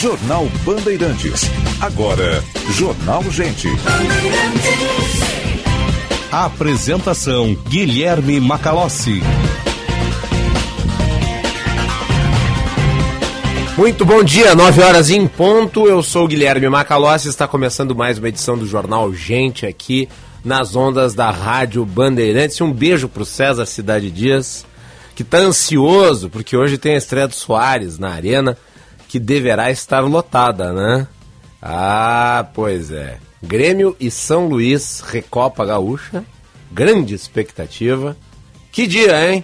Jornal Bandeirantes. Agora, Jornal Gente. Apresentação: Guilherme Macalossi. Muito bom dia, 9 horas em ponto. Eu sou Guilherme Macalossi. Está começando mais uma edição do Jornal Gente aqui nas ondas da Rádio Bandeirantes. Um beijo para o César Cidade Dias, que está ansioso porque hoje tem a estreia do Soares na Arena que deverá estar lotada, né? Ah, pois é. Grêmio e São Luís, Recopa Gaúcha. Grande expectativa. Que dia, hein?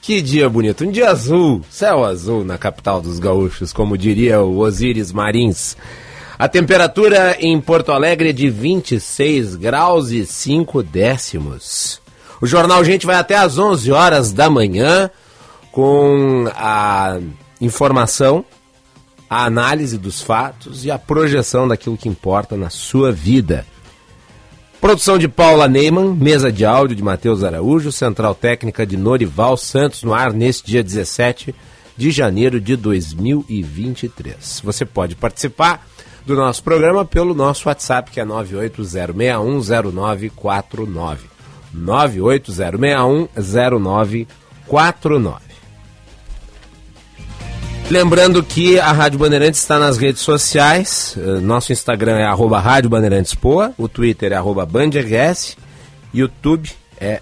Que dia bonito. Um dia azul, céu azul na capital dos gaúchos, como diria o Osíris Marins. A temperatura em Porto Alegre é de 26 graus e 5 décimos. O Jornal Gente vai até às 11 horas da manhã com a informação, a análise dos fatos e a projeção daquilo que importa na sua vida. Produção de Paula Neyman, mesa de áudio de Matheus Araújo, central técnica de Norival Santos no ar neste dia 17 de janeiro de 2023. Você pode participar do nosso programa pelo nosso WhatsApp, que é 980610949. 980610949. Lembrando que a Rádio Bandeirantes está nas redes sociais. Eh, nosso Instagram é arroba Rádio Bandeirantes Poa, o Twitter é arroba BandRS, YouTube é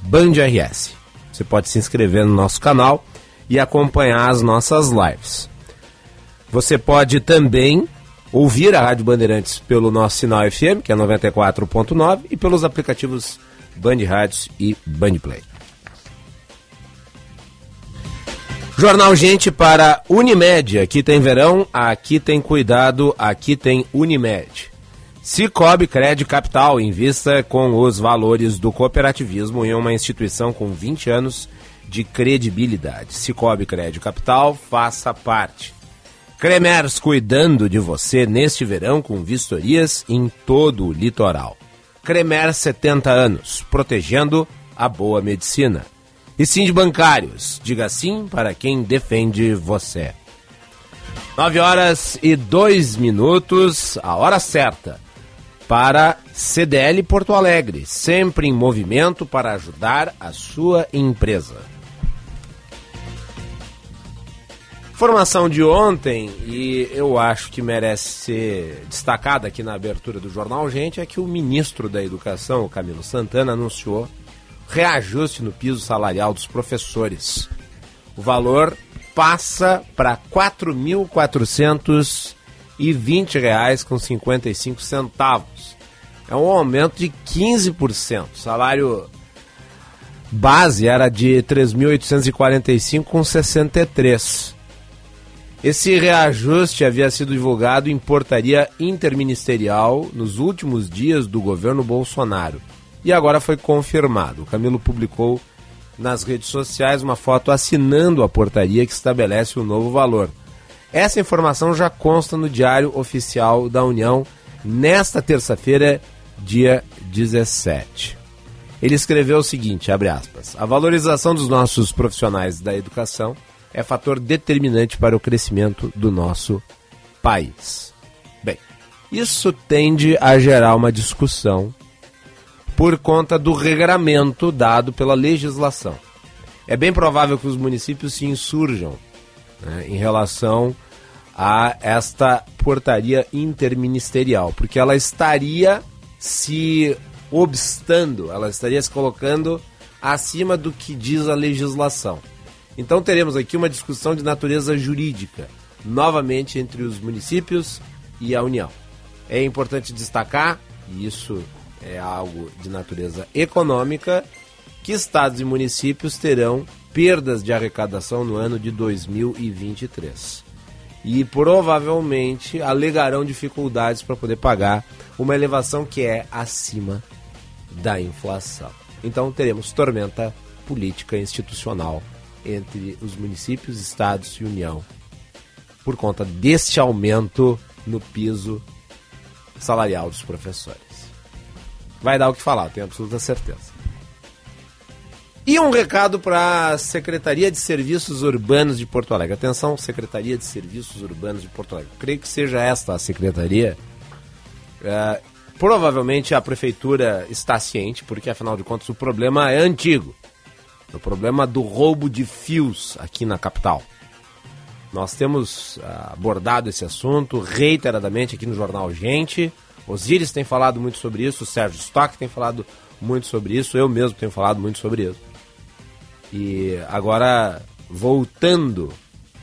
BandRS. Você pode se inscrever no nosso canal e acompanhar as nossas lives. Você pode também ouvir a Rádio Bandeirantes pelo nosso sinal FM, que é 94.9, e pelos aplicativos Band Rádios e Band Play. Jornal Gente para Unimed. Aqui tem verão, aqui tem cuidado, aqui tem Unimed. Cicobi Crédito Capital invista com os valores do cooperativismo em uma instituição com 20 anos de credibilidade. Cicobi Crédito Capital, faça parte. Cremers cuidando de você neste verão com vistorias em todo o litoral. Cremer 70 anos, protegendo a boa medicina. E sim de bancários. Diga sim para quem defende você. 9 horas e 2 minutos, a hora certa. Para CDL Porto Alegre, sempre em movimento para ajudar a sua empresa. Informação de ontem, e eu acho que merece ser destacada aqui na abertura do jornal, gente, é que o ministro da Educação, Camilo Santana, anunciou reajuste no piso salarial dos professores. O valor passa para 4.420 reais com 55 centavos. É um aumento de 15%. O salário base era de 3.845 com 63. Esse reajuste havia sido divulgado em portaria interministerial nos últimos dias do governo Bolsonaro e agora foi confirmado. O Camilo publicou nas redes sociais uma foto assinando a portaria que estabelece o novo valor. Essa informação já consta no Diário Oficial da União nesta terça-feira, dia 17. Ele escreveu o seguinte, abre aspas: "A valorização dos nossos profissionais da educação é fator determinante para o crescimento do nosso país." Bem, isso tende a gerar uma discussão por conta do regramento dado pela legislação. É bem provável que os municípios se insurjam né, em relação a esta portaria interministerial, porque ela estaria se obstando, ela estaria se colocando acima do que diz a legislação. Então teremos aqui uma discussão de natureza jurídica, novamente entre os municípios e a União. É importante destacar, e isso é algo de natureza econômica, que estados e municípios terão perdas de arrecadação no ano de 2023. E provavelmente alegarão dificuldades para poder pagar uma elevação que é acima da inflação. Então teremos tormenta política institucional entre os municípios, estados e União por conta deste aumento no piso salarial dos professores vai dar o que falar, tenho absoluta certeza. E um recado para a Secretaria de Serviços Urbanos de Porto Alegre. Atenção, Secretaria de Serviços Urbanos de Porto Alegre. Creio que seja esta a secretaria. É, provavelmente a prefeitura está ciente, porque afinal de contas o problema é antigo. O problema do roubo de fios aqui na capital. Nós temos ah, abordado esse assunto reiteradamente aqui no Jornal Gente. Osíris tem falado muito sobre isso, o Sérgio Stock tem falado muito sobre isso, eu mesmo tenho falado muito sobre isso. E agora, voltando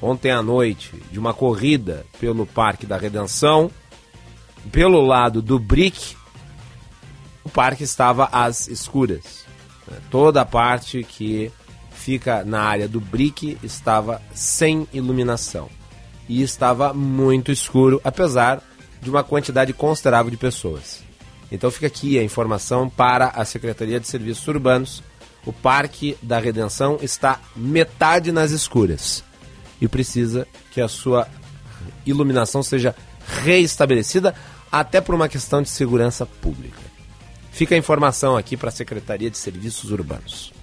ontem à noite de uma corrida pelo Parque da Redenção, pelo lado do Brick, o parque estava às escuras. Toda a parte que fica na área do Brick estava sem iluminação. E estava muito escuro, apesar de uma quantidade considerável de pessoas. Então fica aqui a informação para a Secretaria de Serviços Urbanos o Parque da Redenção está metade nas escuras e precisa que a sua iluminação seja reestabelecida, até por uma questão de segurança pública. Fica a informação aqui para a Secretaria de Serviços Urbanos.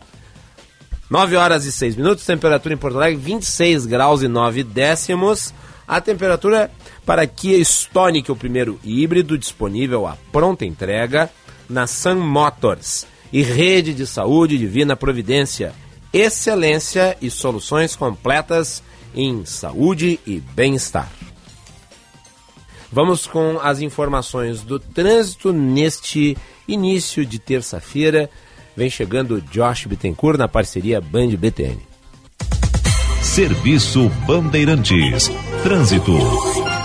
9 horas e 6 minutos, temperatura em Porto Alegre 26 graus e 9 décimos. A temperatura para Kia Stonic, o primeiro híbrido disponível à pronta entrega na Sun Motors e Rede de Saúde Divina Providência. Excelência e soluções completas em saúde e bem-estar. Vamos com as informações do trânsito neste início de terça-feira. Vem chegando Josh Bittencourt na parceria Band BTN. Serviço Bandeirantes. Trânsito.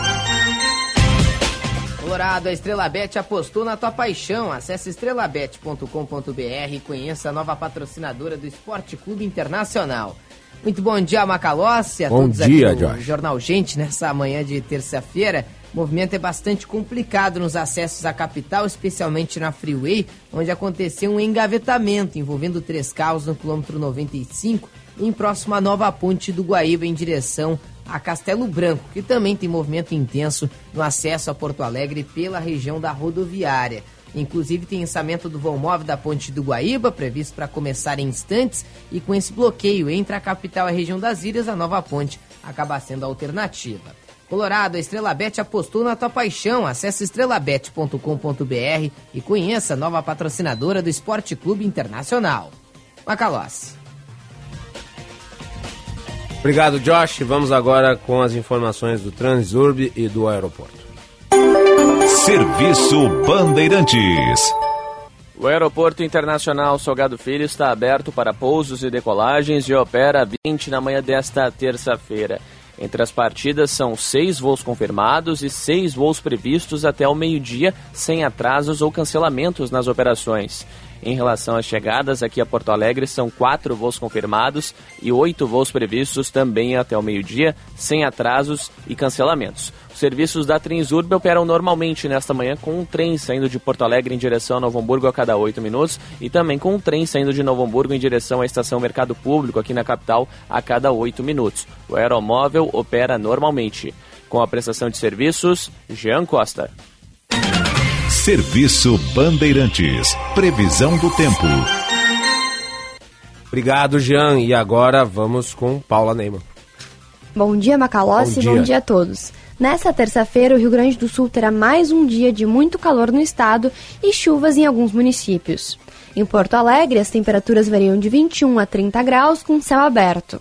Colorado, a Estrela Bet apostou na tua paixão. Acesse estrelabet.com.br e conheça a nova patrocinadora do Esporte Clube Internacional. Muito bom dia, Macalossi, a bom todos dia, aqui. Jornal Gente, nessa manhã de terça-feira. O movimento é bastante complicado nos acessos à capital, especialmente na Freeway, onde aconteceu um engavetamento envolvendo três carros no quilômetro 95, em próximo à nova ponte do Guaíba em direção a Castelo Branco, que também tem movimento intenso no acesso a Porto Alegre pela região da rodoviária. Inclusive tem ensamento do vão móvel da Ponte do Guaíba, previsto para começar em instantes, e com esse bloqueio entre a capital e a região das ilhas, a nova ponte acaba sendo a alternativa. Colorado, a Estrela Bet apostou na tua paixão. Acesse estrelabet.com.br e conheça a nova patrocinadora do Esporte Clube Internacional. Macalossi. Obrigado, Josh. Vamos agora com as informações do Transurb e do aeroporto. Serviço Bandeirantes. O Aeroporto Internacional Salgado Filho está aberto para pousos e decolagens e opera 20 na manhã desta terça-feira. Entre as partidas são seis voos confirmados e seis voos previstos até o meio-dia, sem atrasos ou cancelamentos nas operações. Em relação às chegadas aqui a Porto Alegre, são quatro voos confirmados e oito voos previstos também até o meio-dia, sem atrasos e cancelamentos. Os serviços da Transurb operam normalmente nesta manhã com um trem saindo de Porto Alegre em direção a Novo Hamburgo a cada oito minutos e também com um trem saindo de Novo Hamburgo em direção à estação Mercado Público aqui na capital a cada oito minutos. O aeromóvel opera normalmente. Com a prestação de serviços, Jean Costa. Serviço Bandeirantes. Previsão do tempo. Obrigado, Jean. E agora vamos com Paula Neyman. Bom dia, Macalossi. Bom Bom dia. dia. a todos. Nessa terça-feira, o Rio Grande do Sul terá mais um dia de muito calor no estado e chuvas em alguns municípios. Em Porto Alegre, as temperaturas variam de 21 a 30 graus com céu aberto.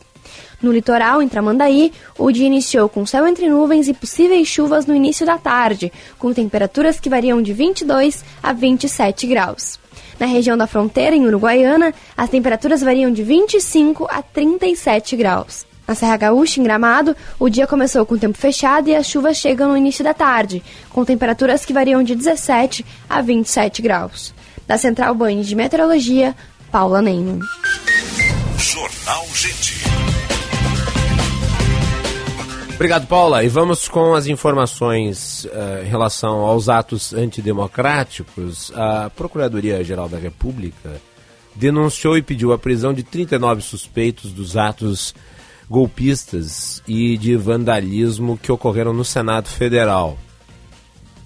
No litoral, em Tramandaí, o dia iniciou com céu entre nuvens e possíveis chuvas no início da tarde, com temperaturas que variam de 22 a 27 graus. Na região da fronteira, em Uruguaiana, as temperaturas variam de 25 a 37 graus. Na Serra Gaúcha, em Gramado, o dia começou com tempo fechado e as chuvas chegam no início da tarde, com temperaturas que variam de 17 a 27 graus. Da Central Banho de Meteorologia, Paula Neyman. Jornal Gente. Obrigado, Paula. E vamos com as informações eh, em relação aos atos antidemocráticos. A Procuradoria-Geral da República denunciou e pediu a prisão de 39 suspeitos dos atos golpistas e de vandalismo que ocorreram no Senado Federal.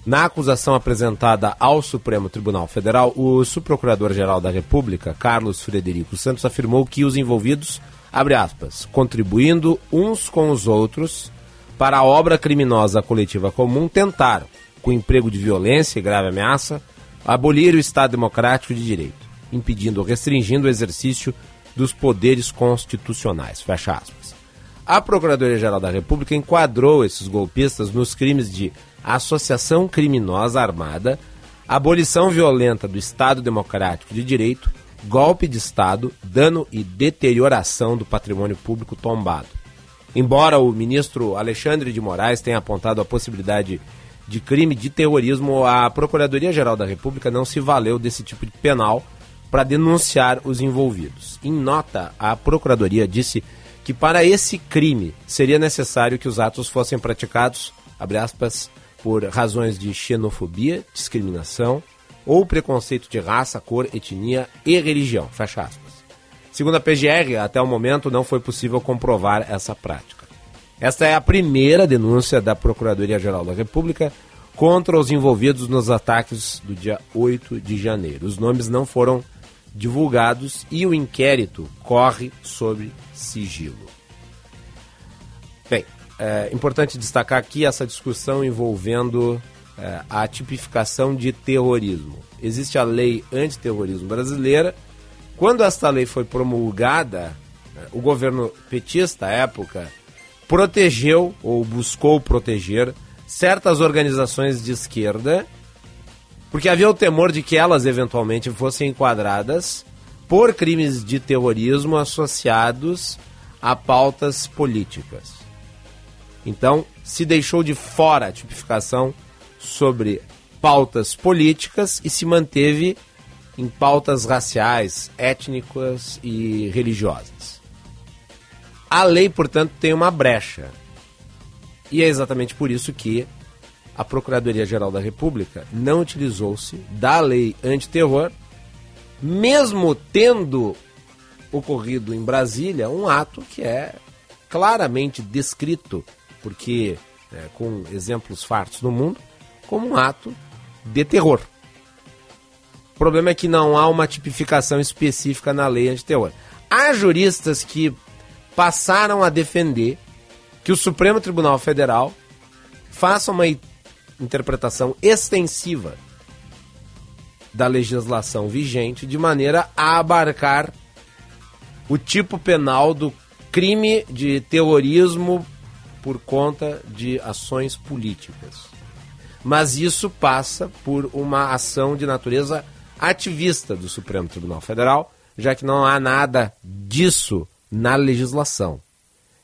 Na acusação apresentada ao Supremo Tribunal Federal, o subprocurador-geral da República, Carlos Frederico Santos, afirmou que os envolvidos, abre aspas, contribuindo uns com os outros para a obra criminosa coletiva comum, tentaram, com emprego de violência e grave ameaça, abolir o Estado Democrático de Direito, impedindo ou restringindo o exercício dos poderes constitucionais. Fecha aspas. A Procuradoria-Geral da República enquadrou esses golpistas nos crimes de associação criminosa armada, abolição violenta do Estado Democrático de Direito, golpe de Estado, dano e deterioração do patrimônio público tombado. Embora o ministro Alexandre de Moraes tenha apontado a possibilidade de crime de terrorismo, a Procuradoria-Geral da República não se valeu desse tipo de penal para denunciar os envolvidos. Em nota, a Procuradoria disse que para esse crime seria necessário que os atos fossem praticados, aspas, por razões de xenofobia, discriminação ou preconceito de raça, cor, etnia e religião. Fecha aspas. Segundo a PGR, até o momento não foi possível comprovar essa prática. Esta é a primeira denúncia da Procuradoria-Geral da República contra os envolvidos nos ataques do dia 8 de janeiro. Os nomes não foram divulgados e o inquérito corre sob sigilo. Bem, é importante destacar aqui essa discussão envolvendo é, a tipificação de terrorismo. Existe a lei antiterrorismo brasileira. Quando esta lei foi promulgada, o governo petista, à época, protegeu ou buscou proteger certas organizações de esquerda, porque havia o temor de que elas eventualmente fossem enquadradas por crimes de terrorismo associados a pautas políticas. Então, se deixou de fora a tipificação sobre pautas políticas e se manteve em pautas raciais, étnicas e religiosas. A lei, portanto, tem uma brecha. E é exatamente por isso que a Procuradoria-Geral da República não utilizou-se da lei antiterror, mesmo tendo ocorrido em Brasília um ato que é claramente descrito porque é, com exemplos fartos no mundo, como um ato de terror. O problema é que não há uma tipificação específica na lei antiterror. Há juristas que passaram a defender que o Supremo Tribunal Federal faça uma interpretação extensiva da legislação vigente de maneira a abarcar o tipo penal do crime de terrorismo por conta de ações políticas. Mas isso passa por uma ação de natureza ativista do Supremo Tribunal Federal, já que não há nada disso na legislação.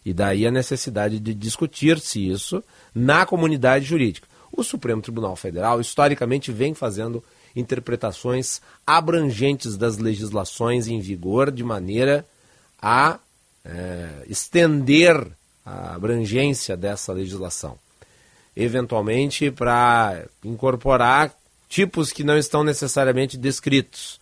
E daí a necessidade de discutir-se isso na comunidade jurídica. O Supremo Tribunal Federal, historicamente, vem fazendo interpretações abrangentes das legislações em vigor de maneira a é, estender a abrangência dessa legislação. Eventualmente, para incorporar tipos que não estão necessariamente descritos.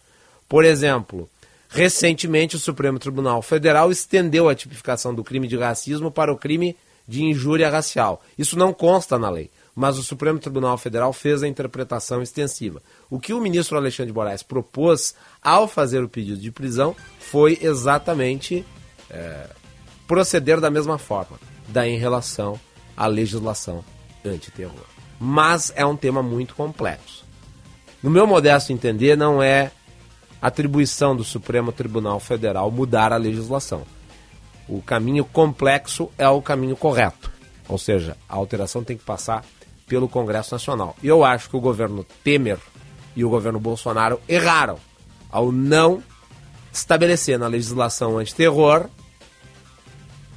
Por exemplo, recentemente o Supremo Tribunal Federal estendeu a tipificação do crime de racismo para o crime de injúria racial. Isso não consta na lei, mas o Supremo Tribunal Federal fez a interpretação extensiva. O que o ministro Alexandre de Moraes propôs ao fazer o pedido de prisão foi exatamente é, proceder da mesma forma, daí em relação à legislação antiterror. Mas é um tema muito complexo. No meu modesto entender, não é atribuição do Supremo Tribunal Federal mudar a legislação. O caminho complexo é o caminho correto. Ou seja, a alteração tem que passar pelo Congresso Nacional. E eu acho que o governo Temer e o governo Bolsonaro erraram ao não estabelecer na legislação antiterror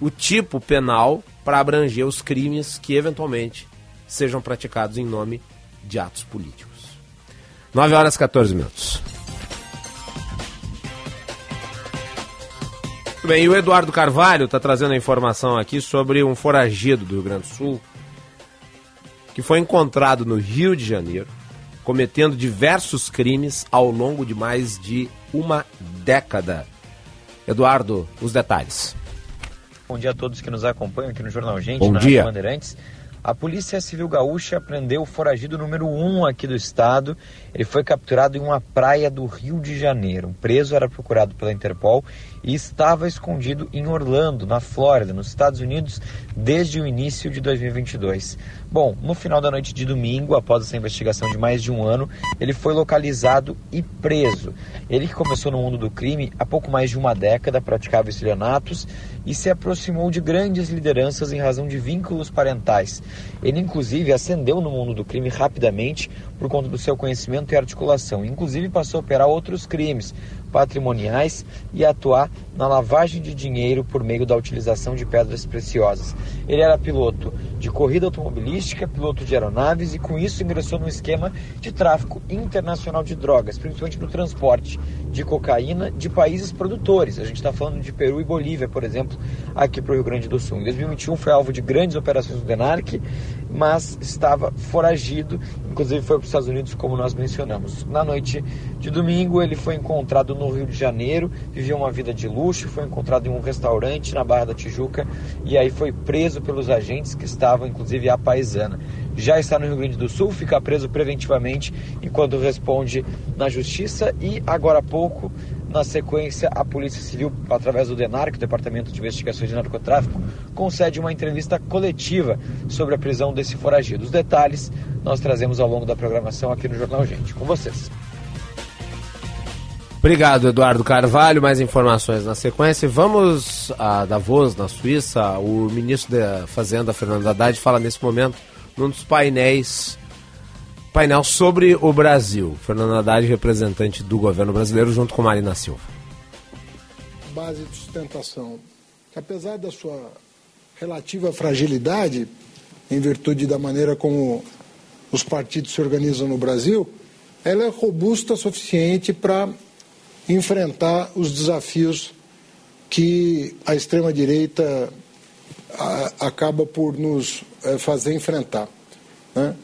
o tipo penal para abranger os crimes que eventualmente sejam praticados em nome de atos políticos. 9 horas e 14 minutos. Muito bem, e o Eduardo Carvalho está trazendo a informação aqui sobre um foragido do Rio Grande do Sul que foi encontrado no Rio de Janeiro cometendo diversos crimes ao longo de mais de uma década. Eduardo, os detalhes. Bom dia a todos que nos acompanham aqui no Jornal Gente, Bom na dia. Bandeirantes. A Polícia Civil Gaúcha prendeu o foragido número 1 um aqui do estado. Ele foi capturado em uma praia do Rio de Janeiro. O preso era procurado pela Interpol e estava escondido em Orlando, na Flórida, nos Estados Unidos, desde o início de 2022. Bom, no final da noite de domingo, após essa investigação de mais de um ano, ele foi localizado e preso. Ele que começou no mundo do crime há pouco mais de uma década, praticava estelionatos e se aproximou de grandes lideranças em razão de vínculos parentais. Ele, inclusive, ascendeu no mundo do crime rapidamente por conta do seu conhecimento e articulação. Inclusive, passou a operar outros crimes patrimoniais e atuar na lavagem de dinheiro por meio da utilização de pedras preciosas. Ele era piloto de corrida automobilística, piloto de aeronaves e com isso ingressou no esquema de tráfico internacional de drogas, principalmente no transporte de cocaína de países produtores. A gente está falando de Peru e Bolívia, por exemplo, aqui para o Rio Grande do Sul. Em 2021 foi alvo de grandes operações do DENARC, mas estava foragido, inclusive foi para os Estados Unidos, como nós mencionamos. Na noite de domingo, ele foi encontrado no Rio de Janeiro, vivia uma vida de luxo, foi encontrado em um restaurante na Barra da Tijuca e aí foi preso pelos agentes que estavam, inclusive, à paisana. Já está no Rio Grande do Sul, fica preso preventivamente enquanto responde na justiça e agora há pouco na sequência, a Polícia Civil, através do DENARC, Departamento de Investigações de Narcotráfico, concede uma entrevista coletiva sobre a prisão desse foragido. Os detalhes nós trazemos ao longo da programação aqui no Jornal Gente. Com vocês. Obrigado, Eduardo Carvalho. Mais informações na sequência. Vamos a Davos, na Suíça. O ministro da Fazenda, Fernando Haddad, fala nesse momento num dos painéis painel sobre o Brasil. Fernando Haddad, representante do governo brasileiro, junto com Marina Silva. Base de sustentação. Apesar da sua relativa fragilidade, em virtude da maneira como os partidos se organizam no Brasil, ela é robusta o suficiente para enfrentar os desafios que a extrema-direita acaba por nos é, fazer enfrentar. Né?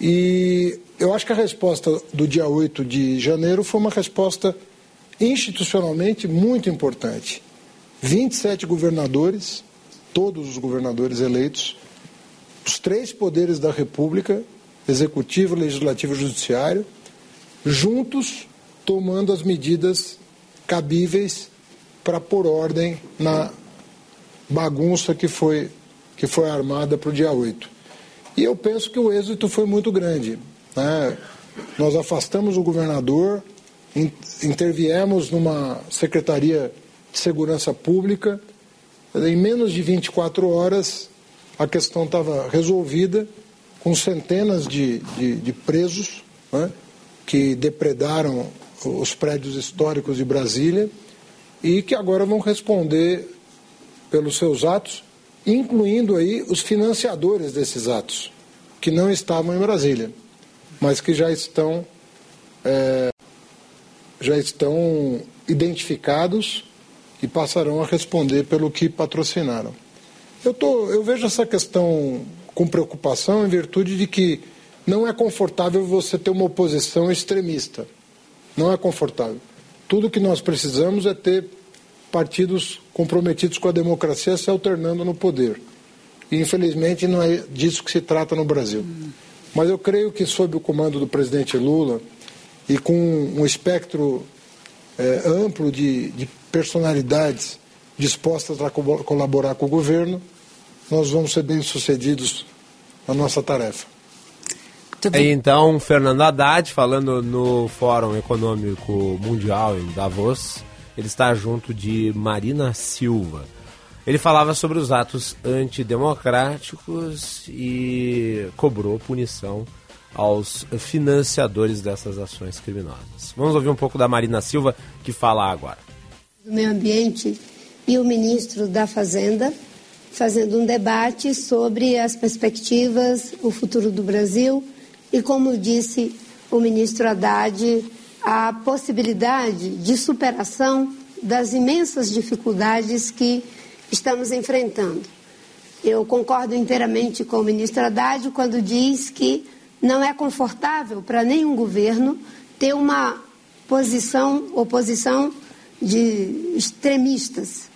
E eu acho que a resposta do dia 8 de janeiro foi uma resposta institucionalmente muito importante. 27 governadores, todos os governadores eleitos, os três poderes da República, executivo, legislativo e judiciário, juntos tomando as medidas cabíveis para pôr ordem na bagunça que foi, que foi armada para o dia 8. E eu penso que o êxito foi muito grande. Né? Nós afastamos o governador, interviemos numa Secretaria de Segurança Pública, em menos de 24 horas a questão estava resolvida, com centenas de, de, de presos né, que depredaram os prédios históricos de Brasília e que agora vão responder pelos seus atos incluindo aí os financiadores desses atos, que não estavam em Brasília, mas que já estão, é, já estão identificados e passarão a responder pelo que patrocinaram. Eu, tô, eu vejo essa questão com preocupação em virtude de que não é confortável você ter uma oposição extremista. Não é confortável. Tudo que nós precisamos é ter partidos comprometidos com a democracia se alternando no poder. E, infelizmente, não é disso que se trata no Brasil. Mas eu creio que, sob o comando do presidente Lula e com um espectro é, amplo de, de personalidades dispostas a co colaborar com o governo, nós vamos ser bem-sucedidos na nossa tarefa. E então, Fernando Haddad, falando no Fórum Econômico Mundial em Davos, ele está junto de Marina Silva. Ele falava sobre os atos antidemocráticos e cobrou punição aos financiadores dessas ações criminosas. Vamos ouvir um pouco da Marina Silva, que fala agora. O meio ambiente e o ministro da Fazenda fazendo um debate sobre as perspectivas, o futuro do Brasil e, como disse o ministro Haddad, a possibilidade de superação das imensas dificuldades que estamos enfrentando. Eu concordo inteiramente com o ministro Haddad quando diz que não é confortável para nenhum governo ter uma posição, oposição de extremistas.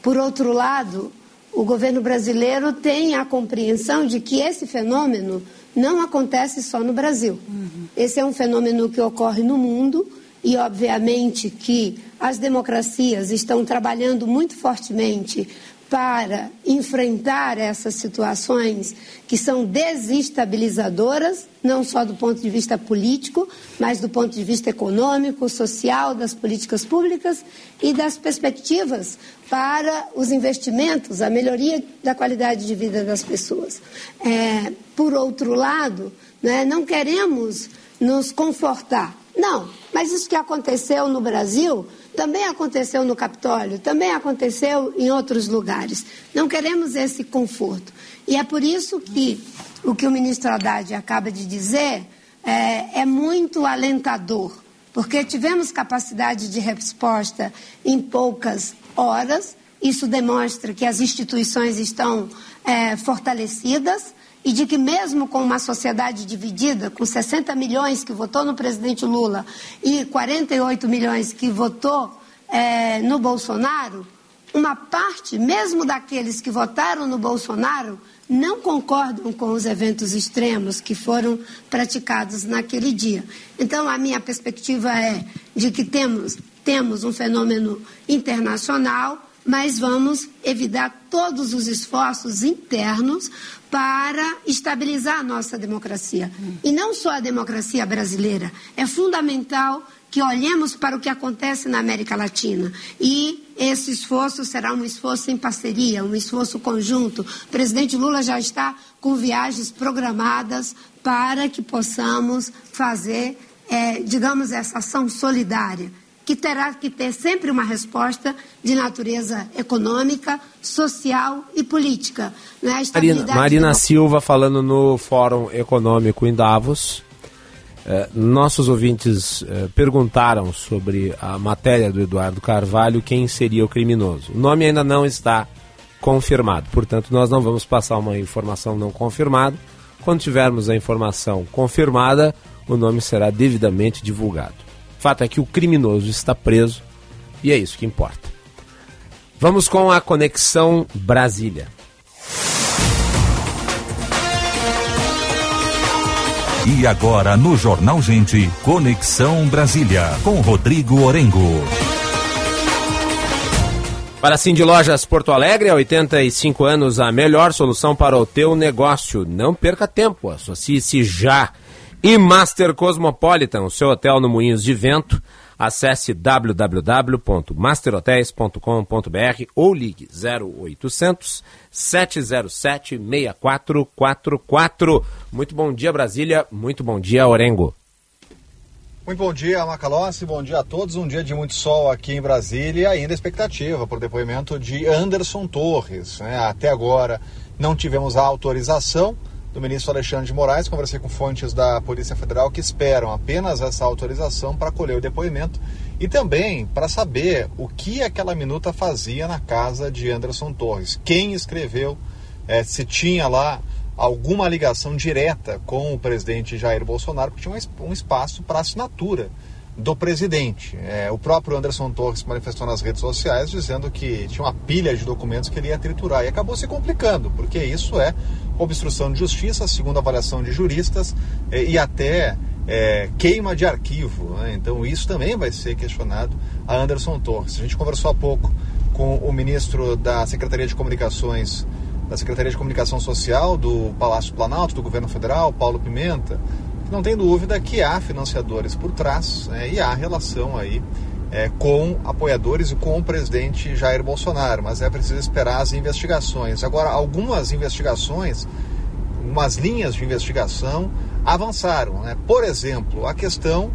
Por outro lado, o governo brasileiro tem a compreensão de que esse fenômeno não acontece só no Brasil. Uhum. Esse é um fenômeno que ocorre no mundo e, obviamente, que as democracias estão trabalhando muito fortemente para enfrentar essas situações que são desestabilizadoras, não só do ponto de vista político, mas do ponto de vista econômico, social, das políticas públicas e das perspectivas para os investimentos, a melhoria da qualidade de vida das pessoas. É, por outro lado, né, não queremos nos confortar. Não, mas isso que aconteceu no Brasil também aconteceu no Capitólio, também aconteceu em outros lugares. Não queremos esse conforto. E é por isso que o que o ministro Haddad acaba de dizer é, é muito alentador, porque tivemos capacidade de resposta em poucas horas. Isso demonstra que as instituições estão é, fortalecidas e de que mesmo com uma sociedade dividida, com 60 milhões que votou no presidente Lula e 48 milhões que votou é, no Bolsonaro, uma parte, mesmo daqueles que votaram no Bolsonaro, não concordam com os eventos extremos que foram praticados naquele dia. Então, a minha perspectiva é de que temos, temos um fenômeno internacional mas vamos evitar todos os esforços internos para estabilizar a nossa democracia. E não só a democracia brasileira. É fundamental que olhemos para o que acontece na América Latina. E esse esforço será um esforço em parceria, um esforço conjunto. O presidente Lula já está com viagens programadas para que possamos fazer, é, digamos, essa ação solidária que terá que ter sempre uma resposta de natureza econômica, social e política. Né? Marina, Marina Silva falando no Fórum Econômico em Davos. Eh, nossos ouvintes eh, perguntaram sobre a matéria do Eduardo Carvalho, quem seria o criminoso. O nome ainda não está confirmado, portanto, nós não vamos passar uma informação não confirmada. Quando tivermos a informação confirmada, o nome será devidamente divulgado. Fato é que o criminoso está preso e é isso que importa. Vamos com a conexão Brasília. E agora no Jornal Gente, Conexão Brasília, com Rodrigo Orengo. Para a Cindy Lojas Porto Alegre, há 85 anos, a melhor solução para o teu negócio. Não perca tempo, associe-se já. E Master Cosmopolitan, o seu hotel no Moinhos de Vento. Acesse www.masterhotels.com.br ou ligue 0800 707 6444. Muito bom dia, Brasília. Muito bom dia, Orengo. Muito bom dia, Macalossi. Bom dia a todos. Um dia de muito sol aqui em Brasília e ainda expectativa o depoimento de Anderson Torres. Né? Até agora não tivemos a autorização do ministro Alexandre de Moraes. Conversei com fontes da Polícia Federal que esperam apenas essa autorização para colher o depoimento e também para saber o que aquela minuta fazia na casa de Anderson Torres. Quem escreveu, é, se tinha lá alguma ligação direta com o presidente Jair Bolsonaro, porque tinha um espaço para assinatura do presidente. É, o próprio Anderson Torres manifestou nas redes sociais dizendo que tinha uma pilha de documentos que ele ia triturar e acabou se complicando, porque isso é obstrução de justiça, segundo avaliação de juristas, é, e até é, queima de arquivo. Né? Então isso também vai ser questionado a Anderson Torres. A gente conversou há pouco com o ministro da Secretaria de Comunicações, da Secretaria de Comunicação Social do Palácio Planalto, do Governo Federal, Paulo Pimenta, não tem dúvida que há financiadores por trás né, e há relação aí é, com apoiadores e com o presidente Jair Bolsonaro, mas é preciso esperar as investigações. Agora, algumas investigações, umas linhas de investigação avançaram. Né? Por exemplo, a questão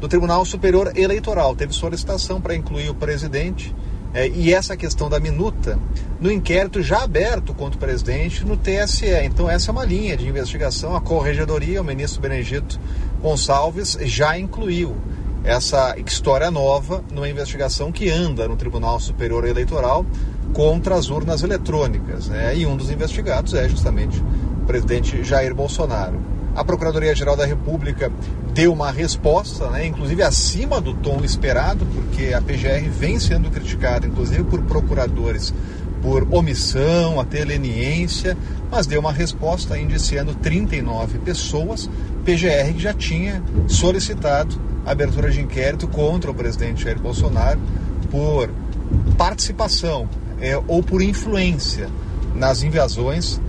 do Tribunal Superior Eleitoral teve solicitação para incluir o presidente é, e essa questão da minuta no inquérito já aberto contra o presidente no TSE. Então, essa é uma linha de investigação. A Corregedoria, o ministro Benedito Gonçalves, já incluiu essa história nova numa investigação que anda no Tribunal Superior Eleitoral contra as urnas eletrônicas. Né? E um dos investigados é justamente o presidente Jair Bolsonaro. A Procuradoria-Geral da República deu uma resposta, né, inclusive acima do tom esperado, porque a PGR vem sendo criticada, inclusive por procuradores, por omissão, até leniência, mas deu uma resposta indiciando 39 pessoas, PGR que já tinha solicitado a abertura de inquérito contra o presidente Jair Bolsonaro por participação é, ou por influência nas invasões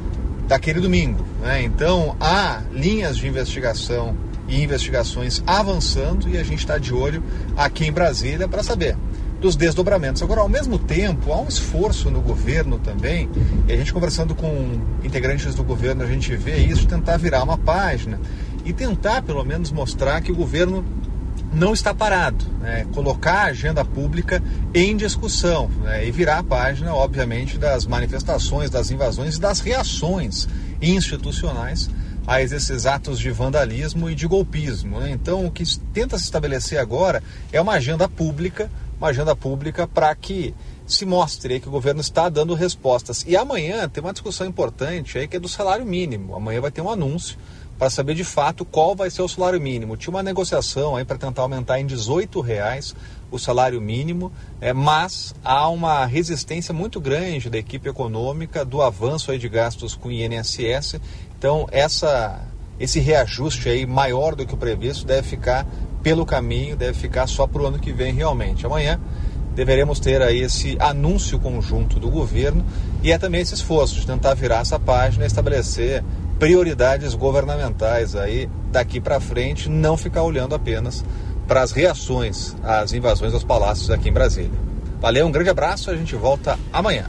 daquele domingo. Né? Então há linhas de investigação e investigações avançando e a gente está de olho aqui em Brasília para saber dos desdobramentos. Agora, ao mesmo tempo, há um esforço no governo também, e a gente conversando com integrantes do governo, a gente vê isso, tentar virar uma página e tentar, pelo menos, mostrar que o governo não está parado, né? colocar a agenda pública em discussão né? e virar a página, obviamente, das manifestações, das invasões e das reações institucionais a esses atos de vandalismo e de golpismo. Né? Então, o que tenta se estabelecer agora é uma agenda pública, uma agenda pública para que se mostre que o governo está dando respostas. E amanhã tem uma discussão importante aí que é do salário mínimo. Amanhã vai ter um anúncio para saber de fato qual vai ser o salário mínimo. Tinha uma negociação aí para tentar aumentar em 18 reais o salário mínimo, é, mas há uma resistência muito grande da equipe econômica do avanço aí de gastos com INSS. Então essa, esse reajuste aí maior do que o previsto deve ficar pelo caminho, deve ficar só para o ano que vem realmente. Amanhã deveremos ter aí esse anúncio conjunto do governo e é também esse esforço de tentar virar essa página e estabelecer prioridades governamentais aí daqui para frente, não ficar olhando apenas para as reações às invasões aos palácios aqui em Brasília. Valeu, um grande abraço, a gente volta amanhã.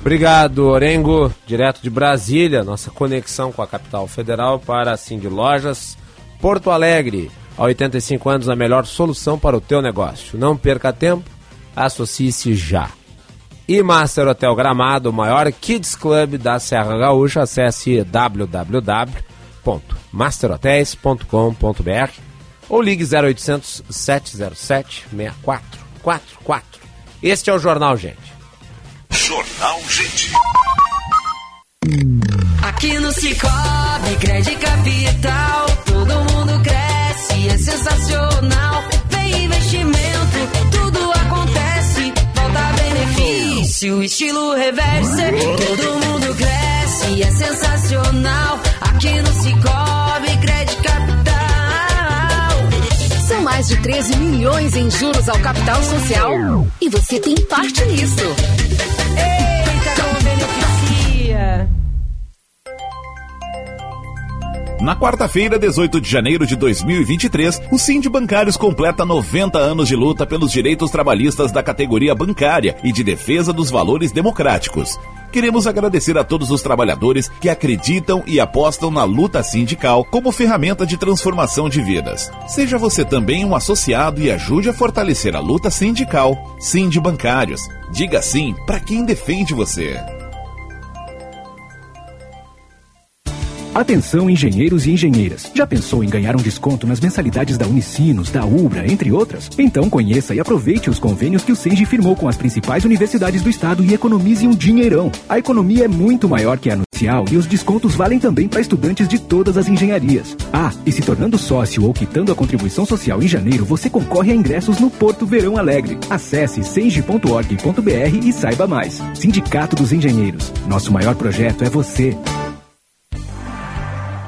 Obrigado, Orengo, direto de Brasília, nossa conexão com a capital federal para a Cindy Lojas Porto Alegre. Há 85 anos, a melhor solução para o teu negócio. Não perca tempo, associe-se já e Master Hotel Gramado, o maior kids club da Serra Gaúcha. Acesse www.masterhotels.com.br ou ligue 0800 707 6444. Este é o Jornal Gente. Jornal Gente. Aqui no Cicobi, Crédito Capital, todo mundo cresce, é sensacional. Vem investimento, tudo benefício, estilo reverso, todo mundo cresce, é sensacional. Aqui no Cicobi, Crédito Capital. São mais de 13 milhões em juros ao capital social e você tem parte nisso. Eita, como beneficia! Na quarta-feira, 18 de janeiro de 2023, o Sind Bancários completa 90 anos de luta pelos direitos trabalhistas da categoria bancária e de defesa dos valores democráticos. Queremos agradecer a todos os trabalhadores que acreditam e apostam na luta sindical como ferramenta de transformação de vidas. Seja você também um associado e ajude a fortalecer a luta sindical. Sind Bancários. Diga sim para quem defende você. Atenção, engenheiros e engenheiras. Já pensou em ganhar um desconto nas mensalidades da Unicinos, da Ubra, entre outras? Então conheça e aproveite os convênios que o Senge firmou com as principais universidades do estado e economize um dinheirão. A economia é muito maior que a anuncial e os descontos valem também para estudantes de todas as engenharias. Ah, e se tornando sócio ou quitando a contribuição social em janeiro, você concorre a ingressos no Porto Verão Alegre. Acesse senge.org.br e saiba mais. Sindicato dos Engenheiros. Nosso maior projeto é você.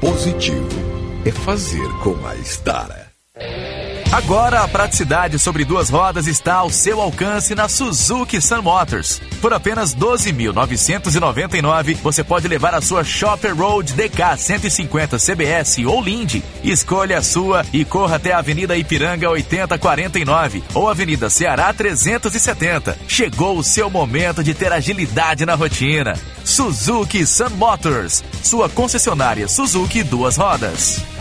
positivo é fazer com a Stara. Agora a praticidade sobre duas rodas está ao seu alcance na Suzuki Sun Motors. Por apenas 12.999, você pode levar a sua Shopper Road DK 150 CBS ou Lindy. Escolha a sua e corra até a Avenida Ipiranga 8049 ou Avenida Ceará 370. Chegou o seu momento de ter agilidade na rotina. Suzuki Sun Motors, sua concessionária Suzuki duas rodas.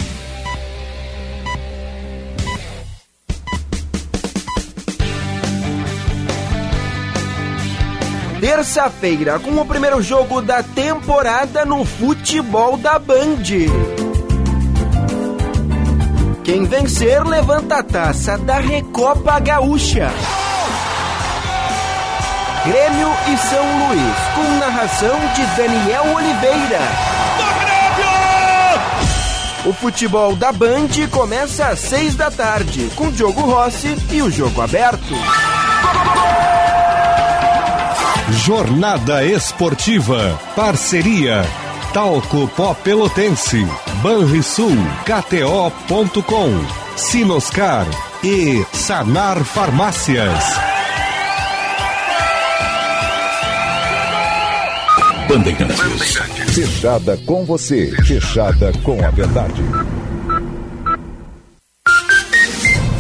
Terça-feira, com o primeiro jogo da temporada no futebol da Band. Quem vencer levanta a taça da Recopa Gaúcha. Grêmio e São Luís, com narração de Daniel Oliveira. O futebol da Band começa às seis da tarde, com Diogo Rossi e o jogo aberto. Jornada Esportiva. Parceria. Talco Pó Pelotense. Banrisul. KTO.com. Sinoscar. E Sanar Farmácias. Bandeirantes. Fechada com você. Fechada com a verdade.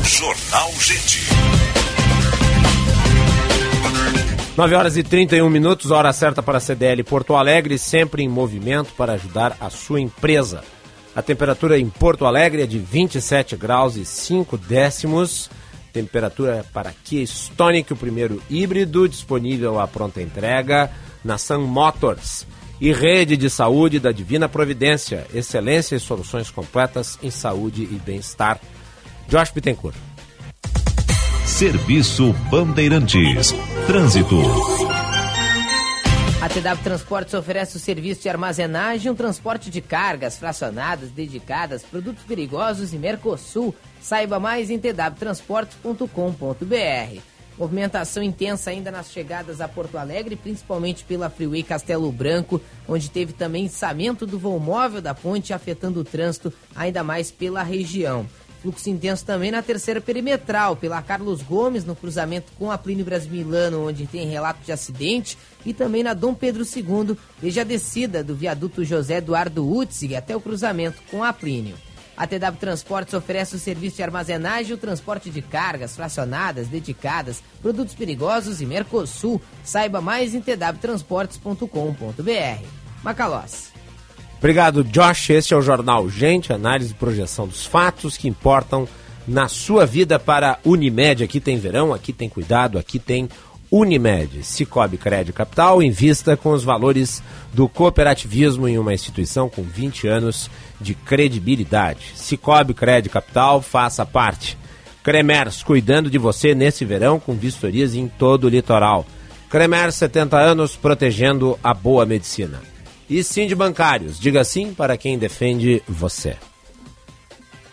Jornal Gente. 9 horas e 31 minutos, hora certa para a CDL Porto Alegre, sempre em movimento para ajudar a sua empresa. A temperatura em Porto Alegre é de 27 graus e 5 décimos. Temperatura para Kia Stonic, o primeiro híbrido, disponível à pronta entrega na Sun Motors. E rede de saúde da Divina Providência. Excelência e soluções completas em saúde e bem-estar. Josh Bittencourt. Serviço Bandeirantes. Trânsito. A TW Transportes oferece o serviço de armazenagem, um transporte de cargas fracionadas, dedicadas, produtos perigosos e Mercosul. Saiba mais em twtransportes.com.br. Movimentação intensa ainda nas chegadas a Porto Alegre, principalmente pela Freeway Castelo Branco, onde teve também içamento do voo móvel da ponte, afetando o trânsito ainda mais pela região. Fluxo intenso também na terceira perimetral, pela Carlos Gomes, no cruzamento com a Plínio Brasil Milano, onde tem relato de acidente, e também na Dom Pedro II, desde a descida do viaduto José Eduardo Utzig até o cruzamento com a Plínio. A TW Transportes oferece o serviço de armazenagem e o transporte de cargas fracionadas, dedicadas, produtos perigosos e Mercosul. Saiba mais em twtransportes.com.br. Macalós. Obrigado, Josh. Este é o Jornal Gente, análise e projeção dos fatos que importam na sua vida para Unimed. Aqui tem verão, aqui tem cuidado, aqui tem Unimed. Cicobi Crédito Capital invista com os valores do cooperativismo em uma instituição com 20 anos de credibilidade. Cicobi Crédito Capital, faça parte. Cremers, cuidando de você nesse verão com vistorias em todo o litoral. Cremers, 70 anos, protegendo a boa medicina. E sim de bancários, diga sim para quem defende você.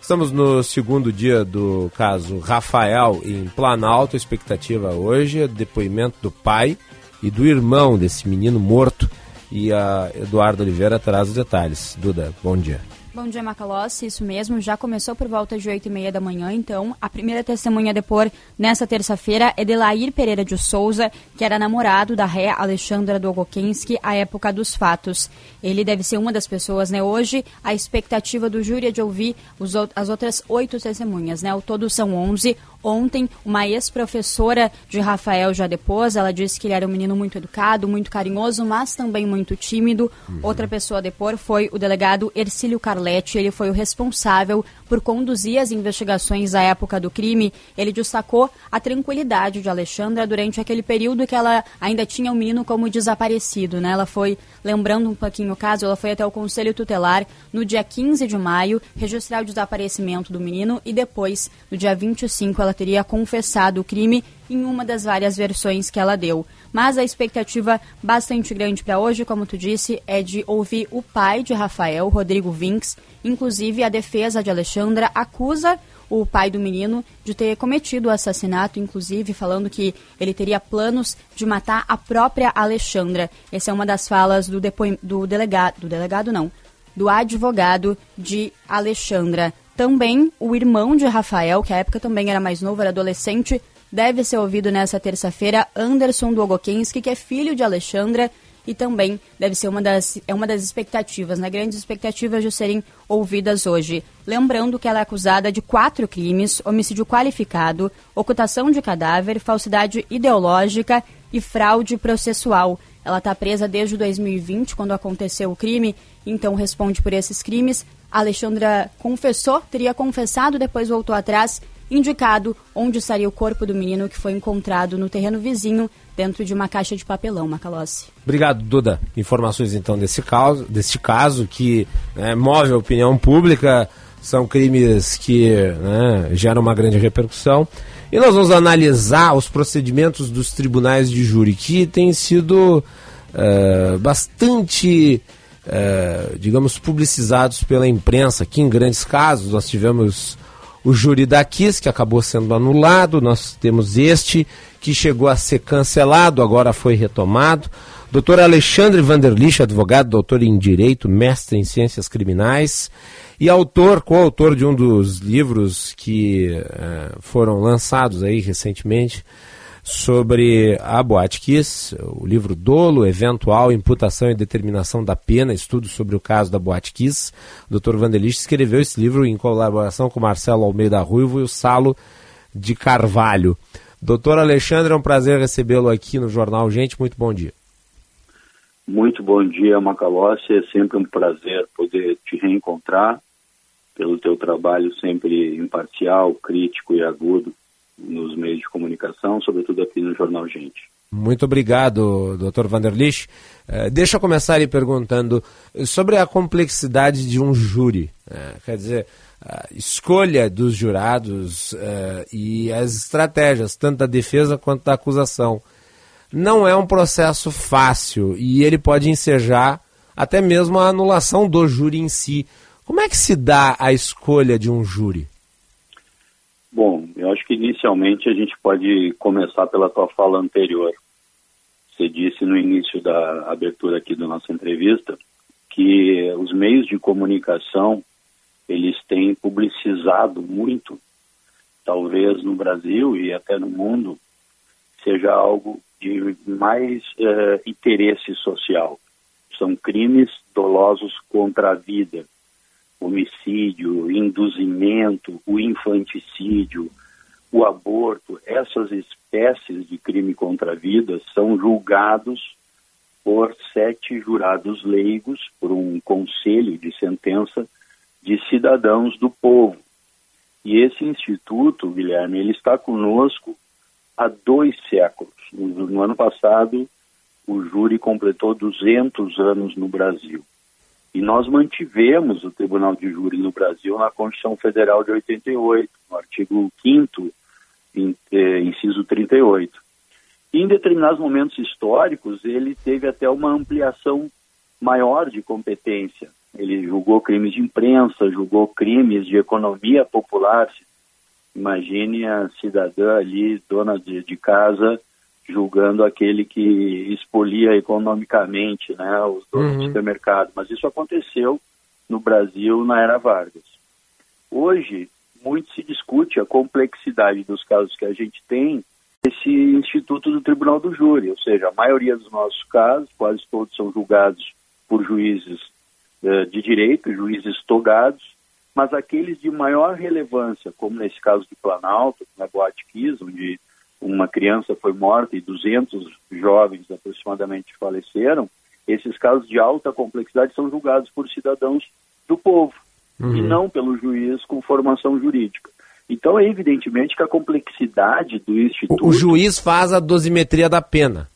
Estamos no segundo dia do caso Rafael em Planalto. Expectativa hoje é depoimento do pai e do irmão desse menino morto. E a Eduardo Oliveira traz os detalhes. Duda, bom dia. Bom dia, Macalossi. Isso mesmo, já começou por volta de 8 e meia da manhã, então. A primeira testemunha a depor nessa terça-feira é Delair Pereira de Souza, que era namorado da ré Alexandra Dogokensky à época dos fatos. Ele deve ser uma das pessoas, né? Hoje, a expectativa do júri é de ouvir os, as outras oito testemunhas, né? Ao todo são 11. Ontem, uma ex-professora de Rafael já depôs, ela disse que ele era um menino muito educado, muito carinhoso, mas também muito tímido. Uhum. Outra pessoa a depor foi o delegado Ercílio Carletti, ele foi o responsável por conduzir as investigações à época do crime. Ele destacou a tranquilidade de Alexandra durante aquele período que ela ainda tinha o menino como desaparecido, né? Ela foi, lembrando um pouquinho o caso, ela foi até o Conselho Tutelar no dia 15 de maio registrar o desaparecimento do menino e depois, no dia 25, ela teria confessado o crime em uma das várias versões que ela deu. Mas a expectativa bastante grande para hoje, como tu disse, é de ouvir o pai de Rafael, Rodrigo Vinks. Inclusive, a defesa de Alexandra acusa o pai do menino de ter cometido o assassinato, inclusive falando que ele teria planos de matar a própria Alexandra. Essa é uma das falas do, do delegado, do delegado não, do advogado de Alexandra. Também o irmão de Rafael, que à época também era mais novo, era adolescente, deve ser ouvido nessa terça-feira, Anderson Dogokensky, que é filho de Alexandra e também deve ser uma das, é uma das expectativas, né? Grandes expectativas de serem ouvidas hoje. Lembrando que ela é acusada de quatro crimes: homicídio qualificado, ocultação de cadáver, falsidade ideológica e fraude processual. Ela está presa desde 2020, quando aconteceu o crime, então responde por esses crimes. Alexandra confessou, teria confessado, depois voltou atrás, indicado onde estaria o corpo do menino que foi encontrado no terreno vizinho, dentro de uma caixa de papelão, Macalossi. Obrigado, Duda. Informações então desse caso, desse caso que né, move a opinião pública, são crimes que né, geram uma grande repercussão. E nós vamos analisar os procedimentos dos tribunais de júri, que têm sido uh, bastante, uh, digamos, publicizados pela imprensa. Aqui em grandes casos, nós tivemos o júri da Kiss, que acabou sendo anulado, nós temos este, que chegou a ser cancelado, agora foi retomado. Doutor Alexandre Vanderlich, advogado, doutor em Direito, mestre em Ciências Criminais e autor, coautor de um dos livros que uh, foram lançados aí recentemente sobre a Boate Kiss, o livro Dolo, Eventual, Imputação e Determinação da Pena, estudo sobre o caso da Boate Kiss. O Dr. Vanderlich escreveu esse livro em colaboração com Marcelo Almeida Ruivo e o Salo de Carvalho. Doutor Alexandre, é um prazer recebê-lo aqui no Jornal Gente. Muito bom dia. Muito bom dia, Macalossi. É sempre um prazer poder te reencontrar pelo teu trabalho sempre imparcial, crítico e agudo nos meios de comunicação, sobretudo aqui no Jornal Gente. Muito obrigado, Dr. Vanderlich. Uh, deixa eu começar aí perguntando sobre a complexidade de um júri. Uh, quer dizer, a escolha dos jurados uh, e as estratégias, tanto da defesa quanto da acusação. Não é um processo fácil e ele pode ensejar até mesmo a anulação do júri em si. Como é que se dá a escolha de um júri? Bom, eu acho que inicialmente a gente pode começar pela tua fala anterior. Você disse no início da abertura aqui da nossa entrevista que os meios de comunicação eles têm publicizado muito, talvez no Brasil e até no mundo, seja algo de mais uh, interesse social. São crimes dolosos contra a vida, homicídio, induzimento, o infanticídio, o aborto, essas espécies de crime contra a vida são julgados por sete jurados leigos, por um conselho de sentença de cidadãos do povo. E esse instituto, Guilherme, ele está conosco há dois séculos. No, no ano passado, o júri completou 200 anos no Brasil. E nós mantivemos o Tribunal de Júri no Brasil na Constituição Federal de 88, no artigo 5 eh, inciso 38. E em determinados momentos históricos, ele teve até uma ampliação maior de competência. Ele julgou crimes de imprensa, julgou crimes de economia popular. Imagine a cidadã ali, dona de, de casa, julgando aquele que expolia economicamente né, os donos uhum. do supermercado. Mas isso aconteceu no Brasil na era Vargas. Hoje, muito se discute a complexidade dos casos que a gente tem esse instituto do Tribunal do Júri, ou seja, a maioria dos nossos casos, quase todos são julgados por juízes uh, de direito, juízes togados, mas aqueles de maior relevância, como nesse caso de Planalto, na Boate onde uma criança foi morta e 200 jovens aproximadamente faleceram, esses casos de alta complexidade são julgados por cidadãos do povo uhum. e não pelo juiz com formação jurídica. Então é evidentemente que a complexidade do instituto. O juiz faz a dosimetria da pena.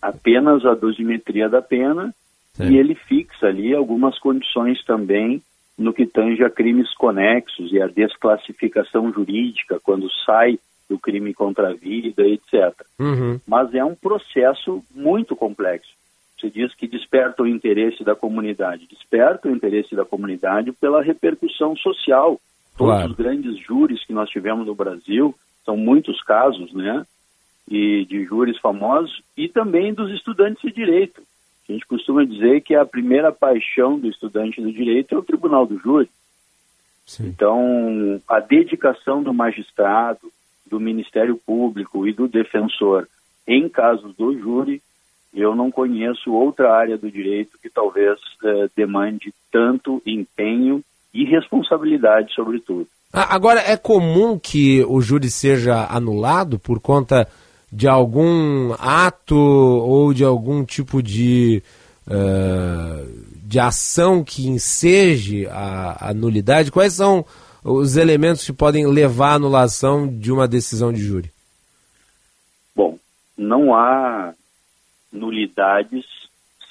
Apenas a dosimetria da pena e ele fixa ali algumas condições também no que tange a crimes conexos e a desclassificação jurídica quando sai do crime contra a vida, etc. Uhum. Mas é um processo muito complexo. Você diz que desperta o interesse da comunidade. Desperta o interesse da comunidade pela repercussão social. Todos claro. os grandes júris que nós tivemos no Brasil, são muitos casos, né? E de júris famosos e também dos estudantes de direito. A gente costuma dizer que a primeira paixão do estudante do direito é o tribunal do júri. Então, a dedicação do magistrado, do Ministério Público e do defensor em casos do júri, eu não conheço outra área do direito que talvez eh, demande tanto empenho e responsabilidade, sobretudo. Ah, Agora, é comum que o júri seja anulado por conta de algum ato ou de algum tipo de, eh, de ação que enseje a, a nulidade? Quais são os elementos que podem levar à anulação de uma decisão de júri? Bom, não há nulidades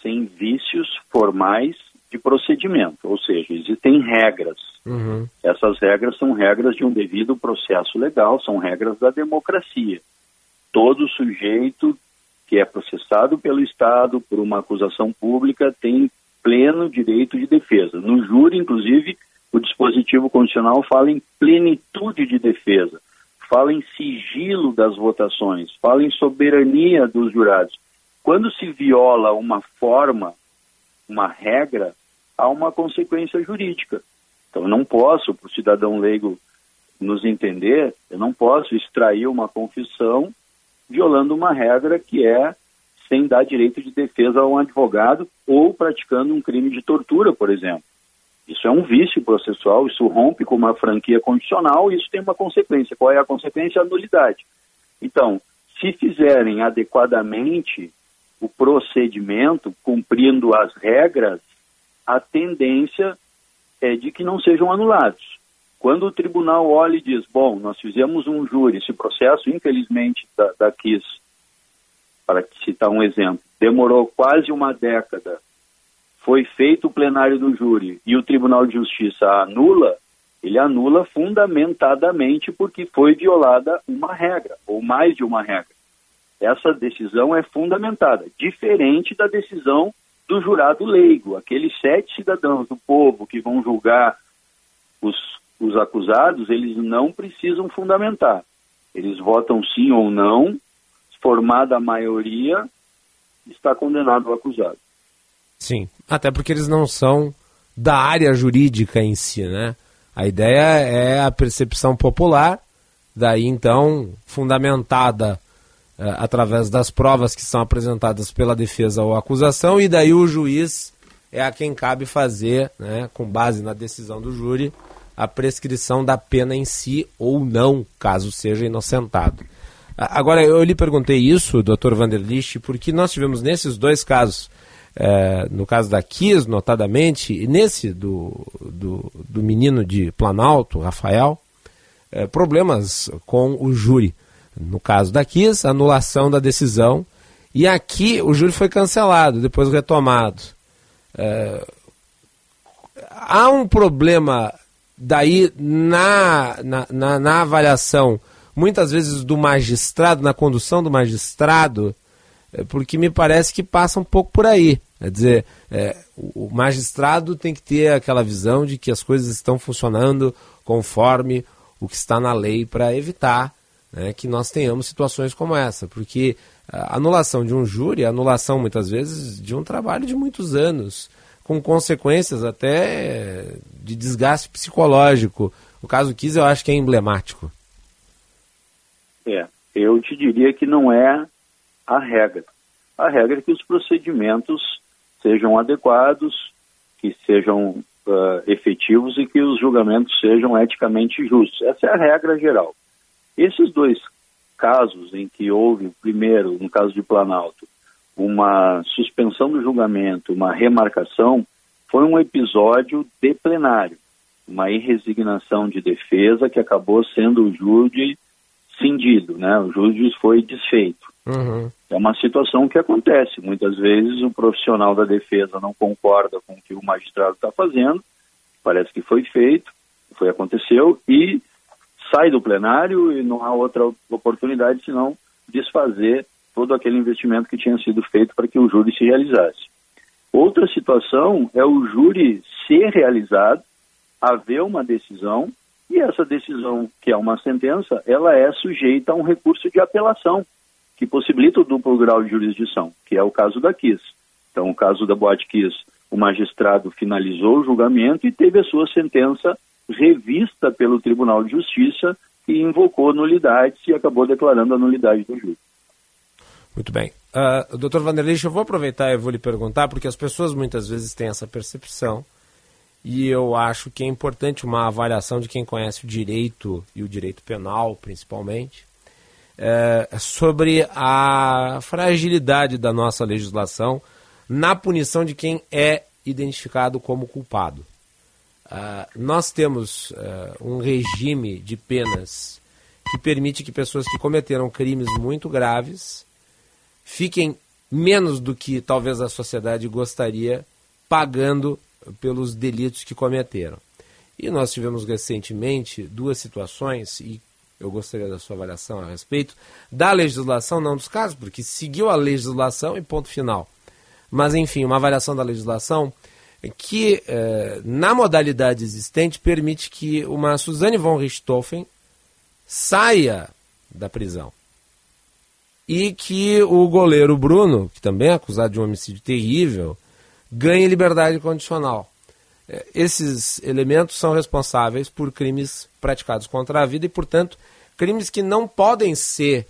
sem vícios formais de procedimento, ou seja, existem regras. Uhum. Essas regras são regras de um devido processo legal, são regras da democracia. Todo sujeito que é processado pelo Estado por uma acusação pública tem pleno direito de defesa. No júri, inclusive, o dispositivo constitucional fala em plenitude de defesa, fala em sigilo das votações, fala em soberania dos jurados. Quando se viola uma forma, uma regra, há uma consequência jurídica. Então, eu não posso, para o cidadão leigo nos entender, eu não posso extrair uma confissão violando uma regra que é sem dar direito de defesa a um advogado ou praticando um crime de tortura, por exemplo. Isso é um vício processual, isso rompe com uma franquia condicional e isso tem uma consequência. Qual é a consequência? A nulidade. Então, se fizerem adequadamente o procedimento, cumprindo as regras, a tendência é de que não sejam anulados. Quando o tribunal olha e diz, bom, nós fizemos um júri, esse processo, infelizmente, da, da KIS, para citar um exemplo, demorou quase uma década, foi feito o plenário do júri e o Tribunal de Justiça anula, ele anula fundamentadamente porque foi violada uma regra, ou mais de uma regra. Essa decisão é fundamentada, diferente da decisão do jurado leigo, aqueles sete cidadãos do povo que vão julgar os, os acusados, eles não precisam fundamentar. Eles votam sim ou não, formada a maioria, está condenado o acusado. Sim, até porque eles não são da área jurídica em si, né? A ideia é a percepção popular, daí então fundamentada através das provas que são apresentadas pela defesa ou acusação, e daí o juiz é a quem cabe fazer, né, com base na decisão do júri, a prescrição da pena em si ou não, caso seja inocentado. Agora, eu lhe perguntei isso, doutor Vanderlich, porque nós tivemos nesses dois casos, eh, no caso da Kiss, notadamente, e nesse do, do, do menino de Planalto, Rafael, eh, problemas com o júri. No caso da Kiss, anulação da decisão. E aqui o júri foi cancelado, depois retomado. Eh, há um problema daí na, na, na, na avaliação, muitas vezes do magistrado, na condução do magistrado, eh, porque me parece que passa um pouco por aí. Quer dizer, o o magistrado tem que ter aquela visão de que as coisas estão funcionando conforme o que está na lei para evitar né, que nós tenhamos situações como essa. Porque a anulação de um júri é anulação, muitas vezes, de um trabalho de muitos anos, com consequências até de desgaste psicológico. O caso Kiss eu acho que é emblemático. É, eu te diria que não é a regra. A regra é que os procedimentos sejam adequados, que sejam ah, efetivos e que os julgamentos sejam eticamente justos. Essa é a regra geral. Esses dois casos em que houve, primeiro, no caso de Planalto, uma suspensão do julgamento, uma remarcação, foi um episódio de plenário, uma irresignação de defesa que acabou sendo o júri cindido, né? O júri foi desfeito. Uhum. É uma situação que acontece. Muitas vezes o profissional da defesa não concorda com o que o magistrado está fazendo, parece que foi feito, foi aconteceu e sai do plenário e não há outra oportunidade senão desfazer todo aquele investimento que tinha sido feito para que o júri se realizasse. Outra situação é o júri ser realizado, haver uma decisão e essa decisão, que é uma sentença, ela é sujeita a um recurso de apelação que possibilita o duplo grau de jurisdição, que é o caso da Kiss. Então, o caso da Boate Kiss, o magistrado finalizou o julgamento e teve a sua sentença revista pelo Tribunal de Justiça e invocou nulidades e acabou declarando a nulidade do júri. Muito bem. Uh, doutor Vanderlei, eu vou aproveitar e vou lhe perguntar, porque as pessoas muitas vezes têm essa percepção, e eu acho que é importante uma avaliação de quem conhece o direito, e o direito penal principalmente, uh, sobre a fragilidade da nossa legislação na punição de quem é identificado como culpado. Uh, nós temos uh, um regime de penas que permite que pessoas que cometeram crimes muito graves fiquem menos do que talvez a sociedade gostaria pagando pelos delitos que cometeram. E nós tivemos recentemente duas situações, e eu gostaria da sua avaliação a respeito, da legislação, não dos casos, porque seguiu a legislação e ponto final. Mas, enfim, uma avaliação da legislação que, eh, na modalidade existente, permite que uma Suzane von Richthofen saia da prisão. E que o goleiro Bruno, que também é acusado de um homicídio terrível, ganhe liberdade condicional. Eh, esses elementos são responsáveis por crimes praticados contra a vida e, portanto, crimes que não podem ser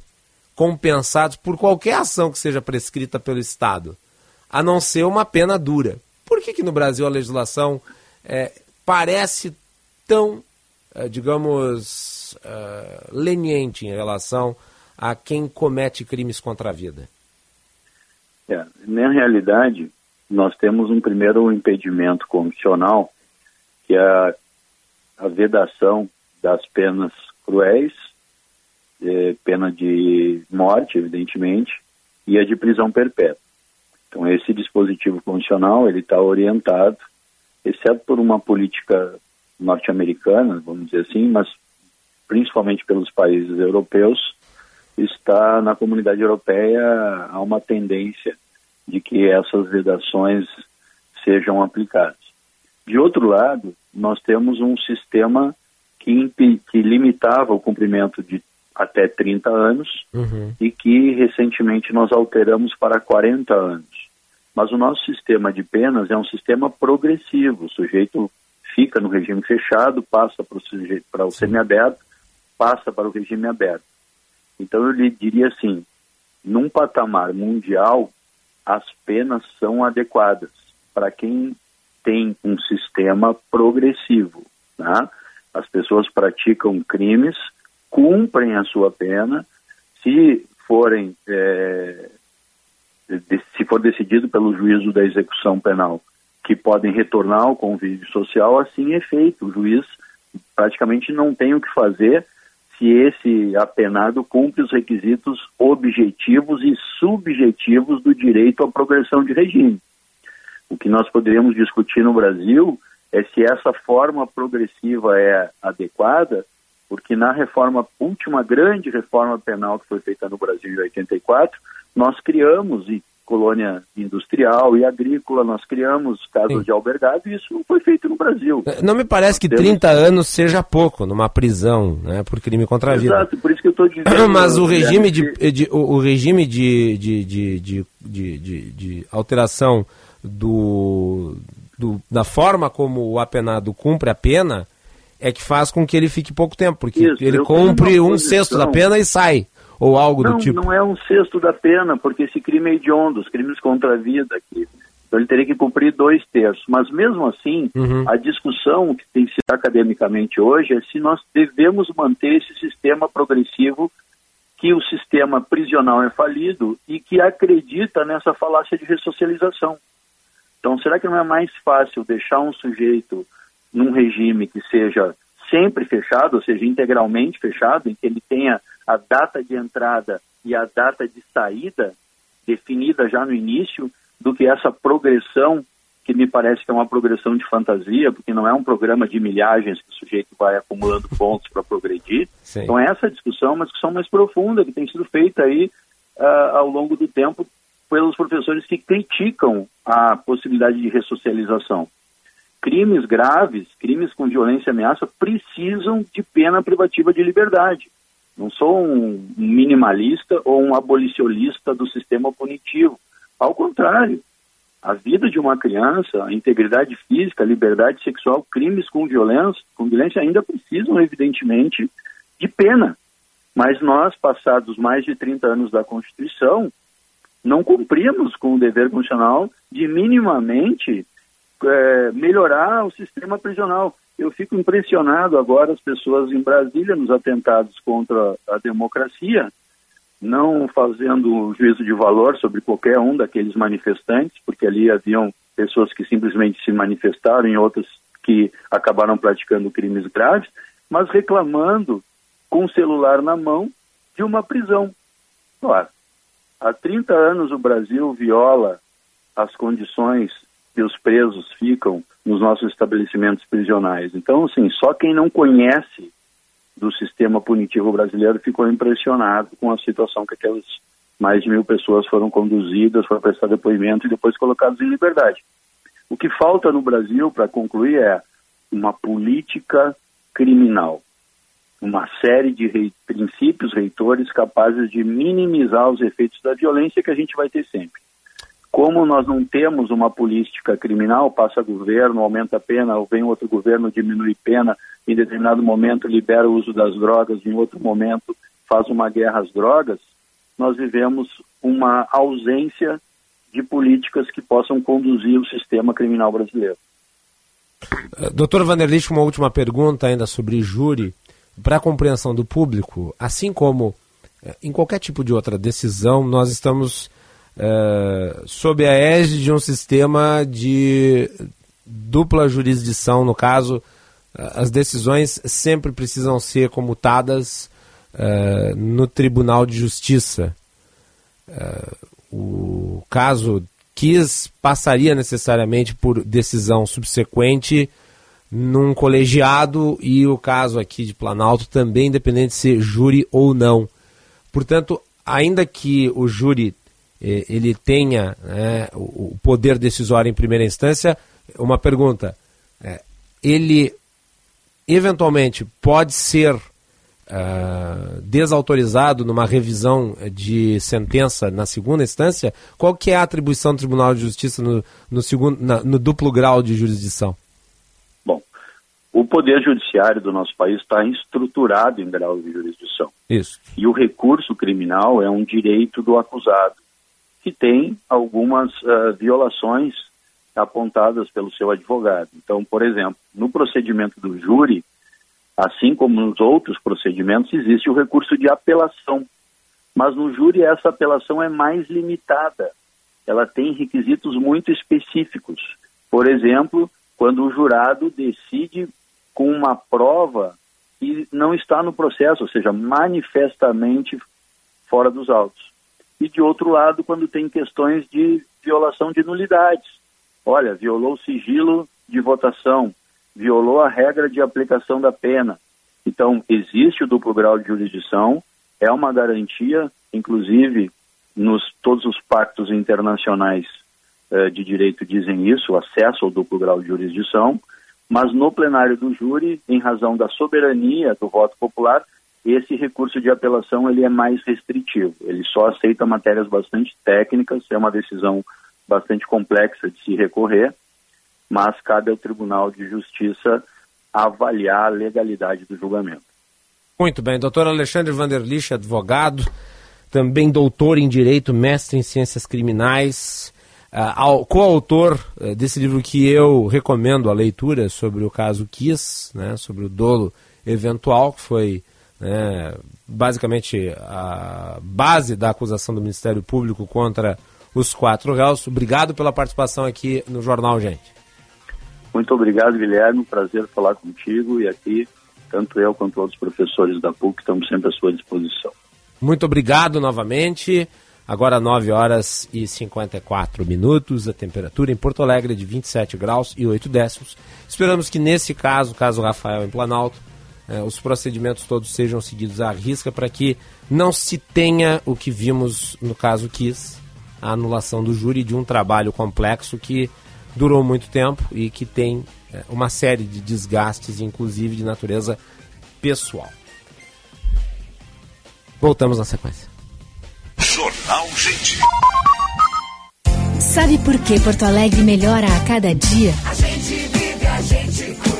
compensados por qualquer ação que seja prescrita pelo Estado, a não ser uma pena dura. Por que, que no Brasil a legislação é, parece tão, é, digamos, é, leniente em relação a quem comete crimes contra a vida? É, na realidade, nós temos um primeiro impedimento constitucional, que é a, a vedação das penas cruéis, é, pena de morte, evidentemente, e a de prisão perpétua. Então, esse dispositivo constitucional ele está orientado, exceto por uma política norte-americana, vamos dizer assim, mas principalmente pelos países europeus, está na comunidade europeia há uma tendência de que essas vedações sejam aplicadas. De outro lado, nós temos um sistema que, que limitava o cumprimento de até 30 anos uhum. e que recentemente nós alteramos para 40 anos. Mas o nosso sistema de penas é um sistema progressivo. O sujeito fica no regime fechado, passa para o, sujeito, para o semiaberto, passa para o regime aberto. Então eu lhe diria assim, num patamar mundial, as penas são adequadas para quem tem um sistema progressivo. Né? As pessoas praticam crimes, cumprem a sua pena, se forem é, se for decidido pelo juízo da execução penal, que podem retornar ao convívio social, assim é feito. O juiz praticamente não tem o que fazer se esse apenado cumpre os requisitos objetivos e subjetivos do direito à progressão de regime. O que nós poderíamos discutir no Brasil é se essa forma progressiva é adequada, porque na reforma, última grande reforma penal que foi feita no Brasil em 84, nós criamos, e colônia industrial e agrícola, nós criamos casas Sim. de albergado e isso não foi feito no Brasil. É, não me parece que 30 anos seja pouco numa prisão, né, por crime contra a vida. Exato, por isso que eu estou dizendo. Mas o regime de, de, o, o regime de, de, de, de, de, de, de alteração do, do, da forma como o apenado cumpre a pena é que faz com que ele fique pouco tempo, porque isso, ele cumpre um sexto da pena e sai ou algo não, do tipo? Não é um sexto da pena, porque esse crime é hediondo, os crimes contra a vida aqui. Então ele teria que cumprir dois terços. Mas mesmo assim, uhum. a discussão que tem sido academicamente hoje é se nós devemos manter esse sistema progressivo que o sistema prisional é falido e que acredita nessa falácia de ressocialização. Então, será que não é mais fácil deixar um sujeito num regime que seja sempre fechado, ou seja, integralmente fechado, em que ele tenha a data de entrada e a data de saída definida já no início, do que essa progressão, que me parece que é uma progressão de fantasia, porque não é um programa de milhagens que o sujeito vai acumulando pontos para progredir. Sim. Então, essa discussão é uma discussão mais profunda que tem sido feita aí uh, ao longo do tempo pelos professores que criticam a possibilidade de ressocialização. Crimes graves, crimes com violência e ameaça, precisam de pena privativa de liberdade. Não sou um minimalista ou um abolicionista do sistema punitivo. Ao contrário, A vida de uma criança, a integridade física, a liberdade sexual, crimes com violência, com violência ainda precisam, evidentemente, de pena. Mas nós, passados mais de 30 anos da Constituição, não cumprimos com o dever constitucional de minimamente é, melhorar o sistema prisional. Eu fico impressionado agora as pessoas em Brasília nos atentados contra a democracia, não fazendo juízo de valor sobre qualquer um daqueles manifestantes, porque ali haviam pessoas que simplesmente se manifestaram e outras que acabaram praticando crimes graves, mas reclamando com o celular na mão de uma prisão. Claro, há 30 anos o Brasil viola as condições que os presos ficam nos nossos estabelecimentos prisionais. Então, assim, só quem não conhece do sistema punitivo brasileiro ficou impressionado com a situação que aquelas mais de mil pessoas foram conduzidas, foram prestar depoimento e depois colocadas em liberdade. O que falta no Brasil, para concluir, é uma política criminal, uma série de rei, princípios reitores capazes de minimizar os efeitos da violência que a gente vai ter sempre. Como nós não temos uma política criminal, passa governo, aumenta a pena, ou vem outro governo, diminui pena, em determinado momento libera o uso das drogas, em outro momento faz uma guerra às drogas, nós vivemos uma ausência de políticas que possam conduzir o sistema criminal brasileiro. Uh, Doutor Vanderlich, uma última pergunta ainda sobre júri. Para a compreensão do público, assim como uh, em qualquer tipo de outra decisão, nós estamos uh, sob a égide de um sistema de dupla jurisdição. No caso, as decisões sempre precisam ser comutadas no Tribunal de Justiça. o caso quis passaria necessariamente por decisão subsequente num colegiado e o caso aqui de Planalto também independente de ser júri ou não. Portanto, ainda que o júri ele tenha né, o, poder decisório em primeira instância, uma pergunta: eh, ele eventualmente pode ser uh, desautorizado numa revisão de sentença na segunda instância? Qual que é a atribuição do Tribunal de Justiça no, no, segundo, na, no duplo grau de jurisdição? Bom, o poder judiciário do nosso país está estruturado em grau de jurisdição. Isso. E o recurso criminal é um direito do acusado, que tem algumas uh, violações apontadas pelo seu advogado. Então, por exemplo, no procedimento do júri, assim como nos outros procedimentos, existe o recurso de apelação. Mas no júri essa apelação é mais limitada. Ela tem requisitos muito específicos. Por exemplo, quando o jurado decide com uma prova que não está no processo, ou seja, manifestamente fora dos autos. E de outro lado, quando tem questões de violação de nulidades. Olha, violou o sigilo de votação, violou a regra de aplicação da pena. Então, existe o duplo grau de jurisdição, é uma garantia, inclusive nos todos os pactos internacionais eh, de direito dizem isso, o acesso ao duplo grau de jurisdição, mas no plenário do júri, em razão da soberania do voto popular, esse recurso de apelação ele é mais restritivo. Ele só aceita matérias bastante técnicas, é uma decisão bastante complexa de se recorrer, mas cabe ao Tribunal de Justiça avaliar a legalidade do julgamento. Muito bem, doutor Alexandre Vanderlich, advogado, também doutor em Direito, mestre em Ciências Criminais, uh, coautor uh, desse livro que eu recomendo a leitura sobre o caso Kiss, né, sobre o dolo eventual, que foi né, basicamente a base da acusação do Ministério Público contra os quatro réus. Obrigado pela participação aqui no Jornal Gente. Muito obrigado, Guilherme. Prazer falar contigo e aqui, tanto eu quanto outros professores da PUC estamos sempre à sua disposição. Muito obrigado novamente. Agora 9 horas e 54 minutos, a temperatura em Porto Alegre é de 27 graus e 8 décimos. Esperamos que nesse caso, caso Rafael em Planalto, eh, os procedimentos todos sejam seguidos à risca para que não se tenha o que vimos no caso Kiss, a anulação do júri de um trabalho complexo que durou muito tempo e que tem é, uma série de desgastes, inclusive de natureza pessoal. Voltamos na sequência. Jornal Gente. Sabe por que Porto Alegre melhora a cada dia? A gente vive, a gente cuida.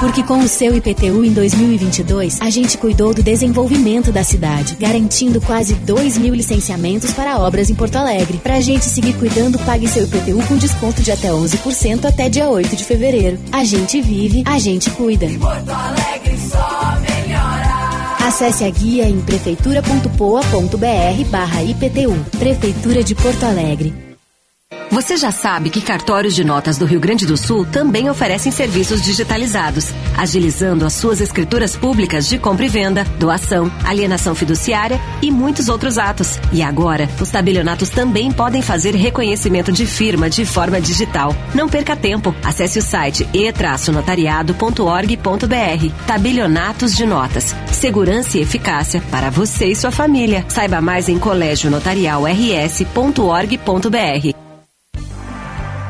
Porque com o seu IPTU em 2022, a gente cuidou do desenvolvimento da cidade, garantindo quase 2 mil licenciamentos para obras em Porto Alegre. Pra gente seguir cuidando, pague seu IPTU com desconto de até 11% até dia 8 de fevereiro. A gente vive, a gente cuida. Porto Alegre só melhora. Acesse a guia em prefeitura.poa.br barra IPTU. Prefeitura de Porto Alegre. Você já sabe que cartórios de notas do Rio Grande do Sul também oferecem serviços digitalizados, agilizando as suas escrituras públicas de compra e venda, doação, alienação fiduciária e muitos outros atos. E agora, os tabelionatos também podem fazer reconhecimento de firma de forma digital. Não perca tempo. Acesse o site e-notariado.org.br. Tabelionatos de notas. Segurança e eficácia para você e sua família. Saiba mais em colégionotarialrs.org.br.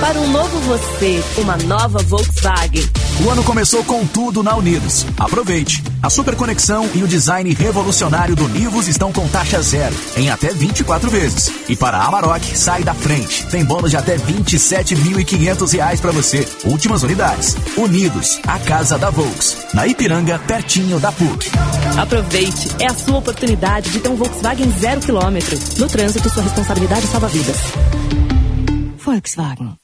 Para um novo você, uma nova Volkswagen. O ano começou com tudo na Unidos. Aproveite! A super conexão e o design revolucionário do Nivus estão com taxa zero, em até 24 vezes. E para a Amarok, sai da frente. Tem bônus de até 27.500 reais para você. Últimas unidades. Unidos, a casa da Volks. Na Ipiranga, pertinho da PUC. Aproveite, é a sua oportunidade de ter um Volkswagen zero quilômetro. No trânsito, sua responsabilidade salva vidas. Volkswagen.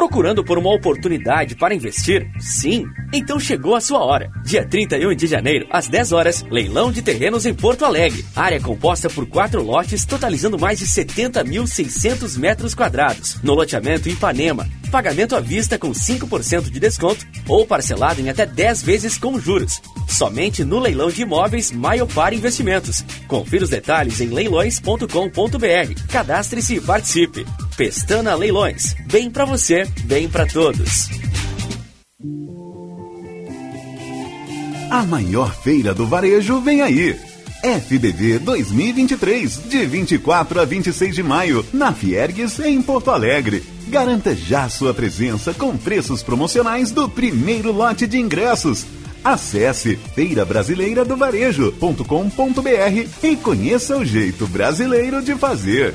Procurando por uma oportunidade para investir? Sim? Então chegou a sua hora. Dia 31 de janeiro, às 10 horas, leilão de terrenos em Porto Alegre. Área composta por quatro lotes, totalizando mais de 70.600 metros quadrados. No loteamento Ipanema. Pagamento à vista com 5% de desconto ou parcelado em até 10 vezes com juros. Somente no leilão de imóveis Maiopar Investimentos. Confira os detalhes em leilões.com.br. Cadastre-se e participe. Pestana Leilões. Bem para você, bem para todos. A maior feira do varejo vem aí. FBV 2023, de 24 a 26 de maio, na Fiergues, em Porto Alegre. Garanta já sua presença com preços promocionais do primeiro lote de ingressos. Acesse feirabrasileiradovarejo.com.br e conheça o jeito brasileiro de fazer.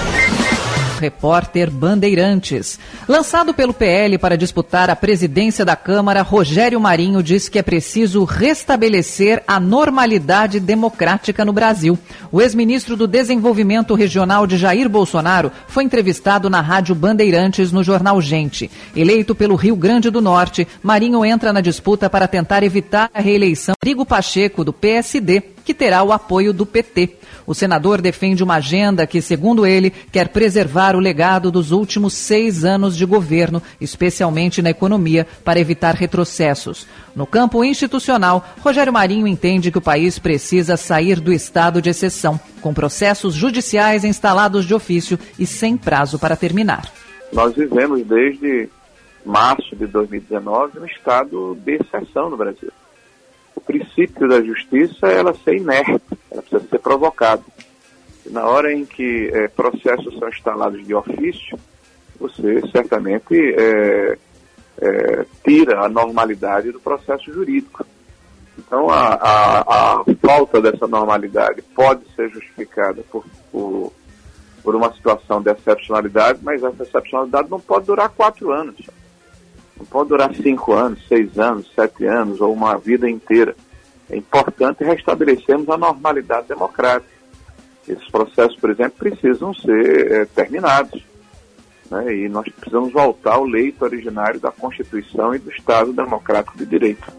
Repórter Bandeirantes. Lançado pelo PL para disputar a presidência da Câmara, Rogério Marinho diz que é preciso restabelecer a normalidade democrática no Brasil. O ex-ministro do Desenvolvimento Regional de Jair Bolsonaro foi entrevistado na Rádio Bandeirantes no jornal Gente. Eleito pelo Rio Grande do Norte, Marinho entra na disputa para tentar evitar a reeleição Rigo Pacheco, do PSD, que terá o apoio do PT. O senador defende uma agenda que, segundo ele, quer preservar o legado dos últimos seis anos de governo, especialmente na economia, para evitar retrocessos. No campo institucional, Rogério Marinho entende que o país precisa sair do estado de exceção, com processos judiciais instalados de ofício e sem prazo para terminar. Nós vivemos desde março de 2019 um estado de exceção no Brasil o princípio da justiça é ela ser inerte, ela precisa ser provocada. Na hora em que é, processos são instalados de ofício, você certamente é, é, tira a normalidade do processo jurídico. Então, a, a, a falta dessa normalidade pode ser justificada por, por, por uma situação de excepcionalidade, mas essa excepcionalidade não pode durar quatro anos. Não pode durar cinco anos, seis anos, sete anos ou uma vida inteira. É importante restabelecermos a normalidade democrática. Esses processos, por exemplo, precisam ser é, terminados. Né? E nós precisamos voltar ao leito originário da Constituição e do Estado Democrático de Direito.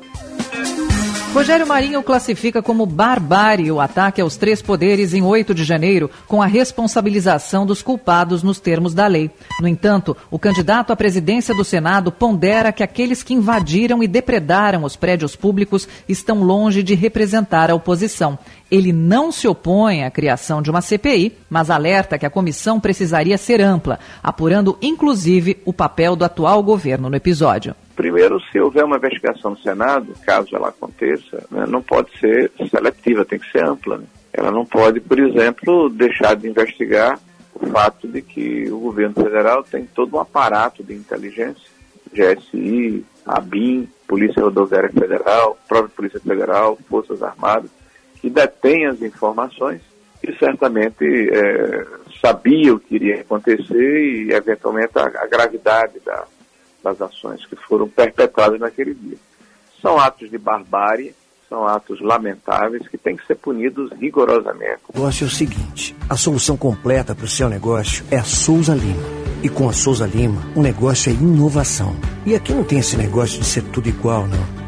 Rogério Marinho classifica como barbárie o ataque aos três poderes em 8 de janeiro, com a responsabilização dos culpados nos termos da lei. No entanto, o candidato à presidência do Senado pondera que aqueles que invadiram e depredaram os prédios públicos estão longe de representar a oposição. Ele não se opõe à criação de uma CPI, mas alerta que a comissão precisaria ser ampla, apurando inclusive o papel do atual governo no episódio. Primeiro, se houver uma investigação no Senado, caso ela aconteça, né, não pode ser seletiva, tem que ser ampla. Né? Ela não pode, por exemplo, deixar de investigar o fato de que o governo federal tem todo um aparato de inteligência, GSI, ABIN, Polícia Rodoviária Federal, própria Polícia Federal, Forças Armadas, que detém as informações e certamente é, sabia o que iria acontecer e, eventualmente, a, a gravidade da, das ações que foram perpetradas naquele dia. São atos de barbárie, são atos lamentáveis que têm que ser punidos rigorosamente. O negócio é o seguinte: a solução completa para o seu negócio é a Souza Lima. E com a Souza Lima, o negócio é inovação. E aqui não tem esse negócio de ser tudo igual, não.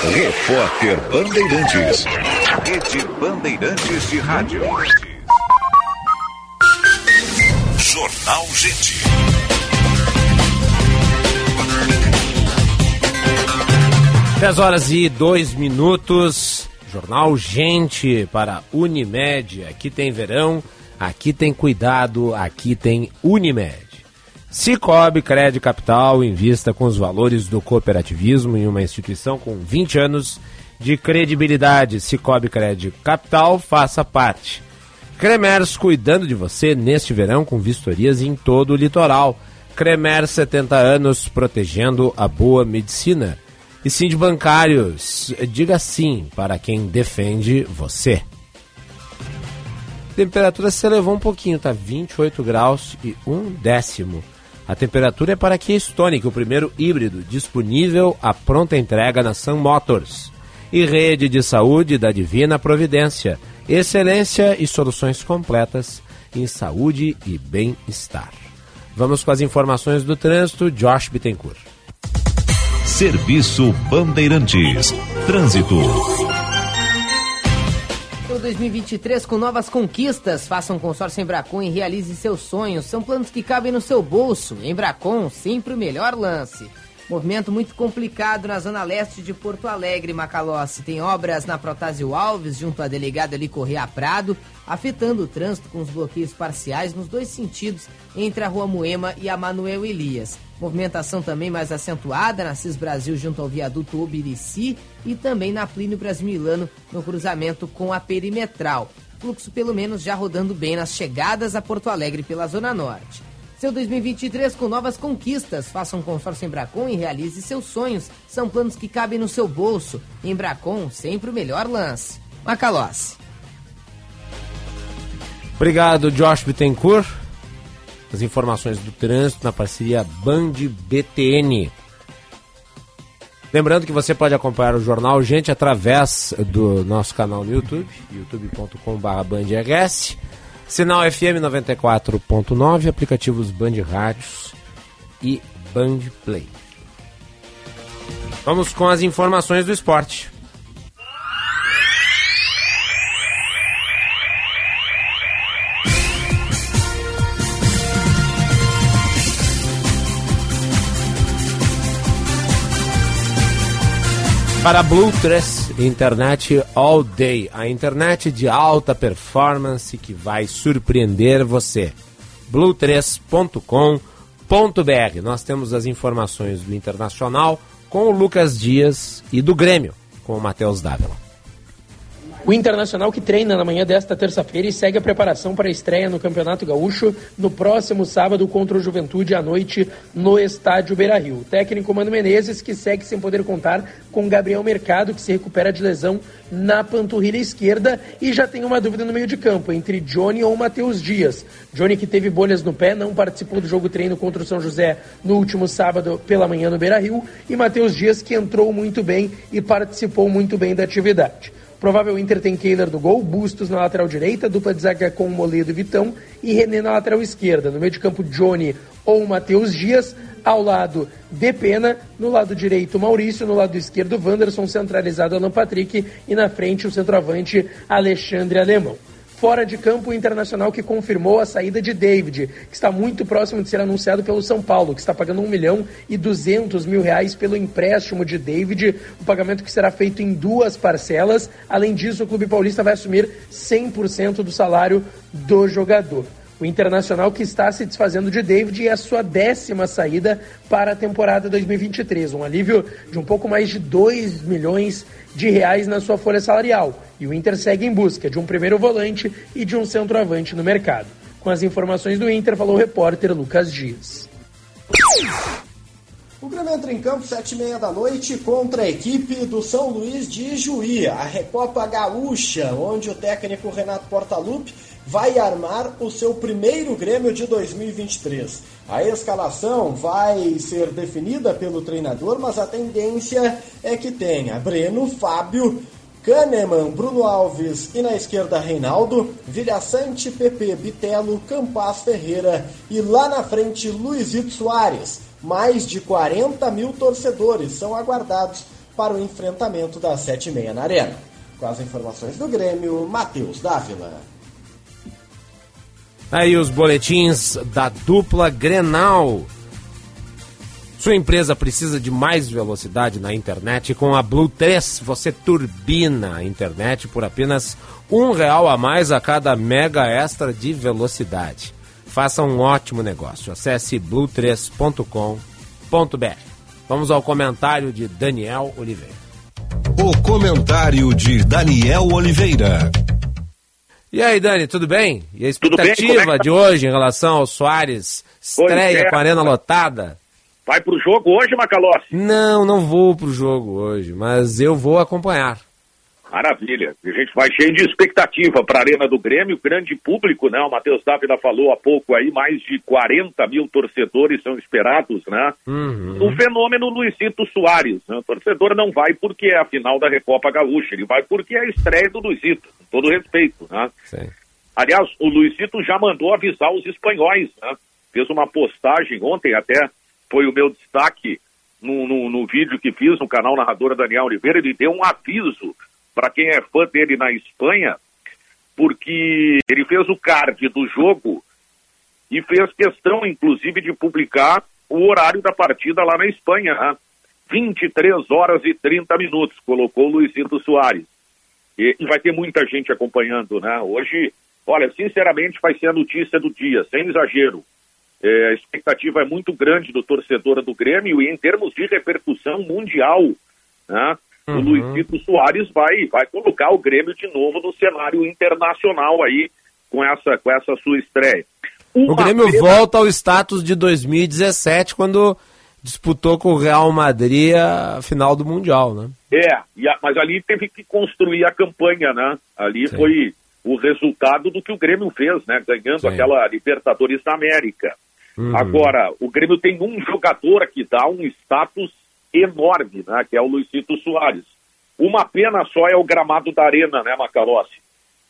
Repórter Bandeirantes. Rede Bandeirantes de Rádio. Jornal Gente. Dez horas e dois minutos. Jornal Gente para Unimed. Aqui tem verão, aqui tem cuidado, aqui tem Unimed. Cicobi Crédito Capital invista com os valores do cooperativismo em uma instituição com 20 anos de credibilidade. Cicobi Crédito Capital faça parte. Cremers cuidando de você neste verão com vistorias em todo o litoral. Cremer 70 anos protegendo a boa medicina. E sim de bancários, diga sim para quem defende você. Temperatura se elevou um pouquinho, tá 28 graus e um décimo. A temperatura é para a Kia Stonic, o primeiro híbrido disponível à pronta entrega na Sun Motors. E rede de saúde da Divina Providência. Excelência e soluções completas em saúde e bem-estar. Vamos com as informações do trânsito, Josh Bittencourt. Serviço Bandeirantes. Trânsito. 2023 com novas conquistas. Faça um consórcio Embracon e realize seus sonhos. São planos que cabem no seu bolso. Embracon, sempre o melhor lance. Movimento muito complicado na zona leste de Porto Alegre, Macalossi. Tem obras na Protásio Alves, junto à delegada ali Correia Prado, afetando o trânsito com os bloqueios parciais nos dois sentidos entre a Rua Moema e a Manuel Elias. Movimentação também mais acentuada na CIS Brasil junto ao viaduto Obirici e também na Plínio Brasmilano no cruzamento com a Perimetral. Fluxo pelo menos já rodando bem nas chegadas a Porto Alegre pela Zona Norte. seu 2023 com novas conquistas. Faça um consórcio em Bracon e realize seus sonhos. São planos que cabem no seu bolso. Em Bracon, sempre o melhor lance. Macalossi. Obrigado, Josh Bittencourt. As informações do trânsito na parceria Band BTN. Lembrando que você pode acompanhar o jornal Gente através do nosso canal no YouTube, youtube.com.br sinal FM 94.9, aplicativos Band Rádios e Band Play. Vamos com as informações do esporte. Para Blue 3, internet all day. A internet de alta performance que vai surpreender você. blue3.com.br. Nós temos as informações do Internacional com o Lucas Dias e do Grêmio com o Matheus Dávila. O Internacional que treina na manhã desta terça-feira e segue a preparação para a estreia no Campeonato Gaúcho no próximo sábado contra o Juventude à noite no Estádio Beira-Rio. Técnico Mano Menezes que segue sem poder contar com Gabriel Mercado que se recupera de lesão na panturrilha esquerda e já tem uma dúvida no meio de campo entre Johnny ou Matheus Dias. Johnny que teve bolhas no pé, não participou do jogo treino contra o São José no último sábado pela manhã no Beira-Rio e Matheus Dias que entrou muito bem e participou muito bem da atividade. Provável Inter tem Kehler no gol, Bustos na lateral direita, dupla de zaga com Moledo e Vitão e René na lateral esquerda. No meio de campo, Johnny ou Matheus Dias. Ao lado, De Pena. No lado direito, Maurício. No lado esquerdo, Wanderson centralizado, Alan Patrick. E na frente, o centroavante, Alexandre Alemão. Fora de campo, o Internacional que confirmou a saída de David, que está muito próximo de ser anunciado pelo São Paulo, que está pagando 1 milhão e 200 mil reais pelo empréstimo de David, o pagamento que será feito em duas parcelas. Além disso, o Clube Paulista vai assumir 100% do salário do jogador. O Internacional que está se desfazendo de David é a sua décima saída para a temporada 2023. Um alívio de um pouco mais de 2 milhões de reais na sua folha salarial. E o Inter segue em busca de um primeiro volante e de um centroavante no mercado. Com as informações do Inter, falou o repórter Lucas Dias. O Grêmio entra em campo sete e meia da noite contra a equipe do São Luís de Juí, a Recopa Gaúcha, onde o técnico Renato Portaluppi vai armar o seu primeiro Grêmio de 2023. A escalação vai ser definida pelo treinador, mas a tendência é que tenha Breno, Fábio, Kahneman, Bruno Alves e na esquerda Reinaldo, Vilhaçante, Pepe, Bitelo, Campas Ferreira e lá na frente Luizito Soares. Mais de 40 mil torcedores são aguardados para o enfrentamento das sete e na Arena. Com as informações do Grêmio, Matheus Dávila. Aí os boletins da dupla Grenal. Sua empresa precisa de mais velocidade na internet com a Blue 3 você turbina a internet por apenas um real a mais a cada mega extra de velocidade. Faça um ótimo negócio. Acesse blue3.com.br. Vamos ao comentário de Daniel Oliveira. O comentário de Daniel Oliveira. E aí, Dani, tudo bem? E a expectativa bem? É tá? de hoje em relação ao Soares? Estreia é. com a arena lotada? Vai pro jogo hoje, Macalossi? Não, não vou pro jogo hoje, mas eu vou acompanhar. Maravilha. A gente vai cheio de expectativa para a Arena do Grêmio, grande público, né? O Matheus Dávila falou há pouco aí, mais de 40 mil torcedores são esperados, né? Uhum. O fenômeno Luizito Soares, né? O torcedor não vai porque é a final da Recopa Gaúcha, ele vai porque é a estreia do Luizito, com todo respeito, né? Sim. Aliás, o Luizito já mandou avisar os espanhóis, né? Fez uma postagem ontem, até foi o meu destaque no, no, no vídeo que fiz no canal Narradora Daniel Oliveira, ele deu um aviso para quem é fã dele na Espanha, porque ele fez o card do jogo e fez questão, inclusive, de publicar o horário da partida lá na Espanha. Né? 23 horas e 30 minutos, colocou o Luizito Soares. E, e, vai ter muita gente acompanhando, né? Hoje, olha, sinceramente, vai ser a notícia do dia, sem exagero. É, a expectativa é muito grande do torcedor do Grêmio e em termos de repercussão mundial, né? Uhum. O Luizito Soares vai, vai colocar o Grêmio de novo no cenário internacional aí com essa, com essa sua estreia. o Grêmio pena... volta ao status de 2017, quando disputou com o Real Madrid a final do Mundial, né? É, a, mas ali teve que construir a campanha, né? Ali Sim. foi o resultado do que o Grêmio fez, né? Ganhando Sim. aquela Libertadores da América. Uhum. Agora, o Grêmio tem um jogador que dá um status enorme, né? Que é o Luizito Soares. Uma pena só é o gramado da arena, né, Macalossi?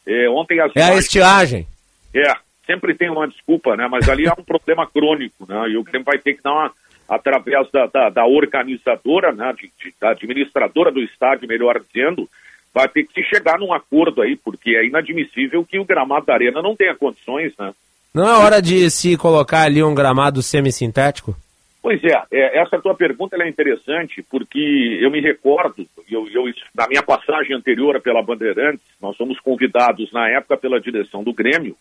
É, ontem as é a estiagem. É, sempre tem uma desculpa, né? Mas ali é um problema crônico, né? E o Grêmio vai ter que dar uma, através da, da, da organizadora, né? De, de, da administradora do estádio, melhor dizendo, vai ter que se chegar num acordo aí, porque é inadmissível que o gramado da arena não tenha condições, né? Não é hora de se colocar ali um gramado semissintético? Pois é, é, essa tua pergunta é interessante, porque eu me recordo, eu, eu, na minha passagem anterior pela Bandeirantes, nós fomos convidados na época pela direção do Grêmio,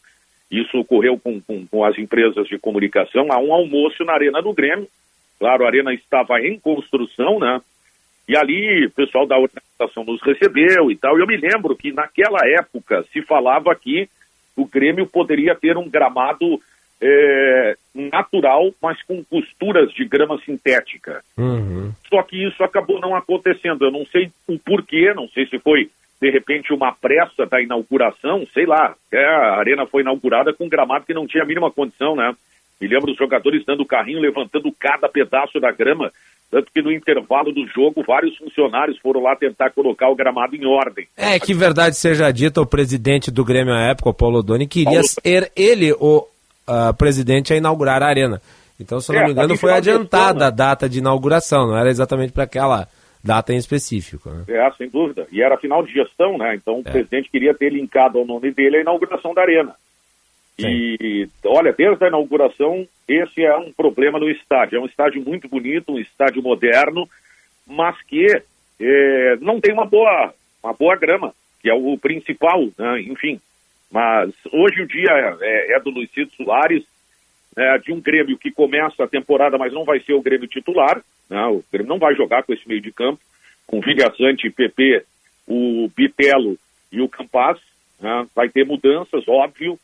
isso ocorreu com, com, com as empresas de comunicação, a um almoço na Arena do Grêmio. Claro, a Arena estava em construção, né? E ali o pessoal da organização nos recebeu e tal. Eu me lembro que naquela época se falava que o Grêmio poderia ter um gramado é, natural, mas com costuras de grama sintética. Uhum. Só que isso acabou não acontecendo. Eu não sei o porquê, não sei se foi de repente uma pressa da inauguração, sei lá. É, a arena foi inaugurada com um gramado que não tinha a mínima condição, né? Me lembro os jogadores dando o carrinho, levantando cada pedaço da grama. Tanto que no intervalo do jogo, vários funcionários foram lá tentar colocar o gramado em ordem. É, que verdade seja dita, o presidente do Grêmio à época, o Paulo Doni, queria Paulo... ser ele o uh, presidente a inaugurar a arena. Então, se eu não é, me engano, foi adiantada a data de inauguração, não era exatamente para aquela data em específico. Né? É, sem dúvida. E era final de gestão, né? Então é. o presidente queria ter linkado ao nome dele a inauguração da arena. Sim. E olha, desde a inauguração, esse é um problema no estádio. É um estádio muito bonito, um estádio moderno, mas que é, não tem uma boa, uma boa grama, que é o principal, né? enfim. Mas hoje o dia é, é do Luizito Soares, é, de um Grêmio que começa a temporada, mas não vai ser o Grêmio titular. Né? O Grêmio não vai jogar com esse meio de campo, com Vilha Sante, PP, o Bitelo e o Campas. Né? Vai ter mudanças, óbvio.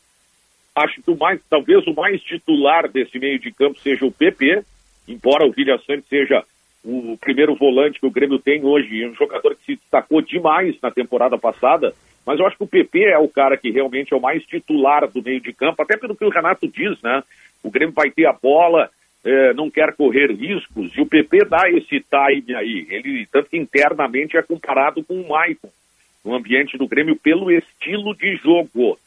Acho que o mais, talvez o mais titular desse meio de campo seja o PP, embora o Vilha Sante seja o primeiro volante que o Grêmio tem hoje, um jogador que se destacou demais na temporada passada, mas eu acho que o PP é o cara que realmente é o mais titular do meio de campo, até pelo que o Renato diz, né? O Grêmio vai ter a bola, é, não quer correr riscos, e o PP dá esse time aí. Ele, tanto que internamente é comparado com o Maicon, no ambiente do Grêmio, pelo estilo de jogo.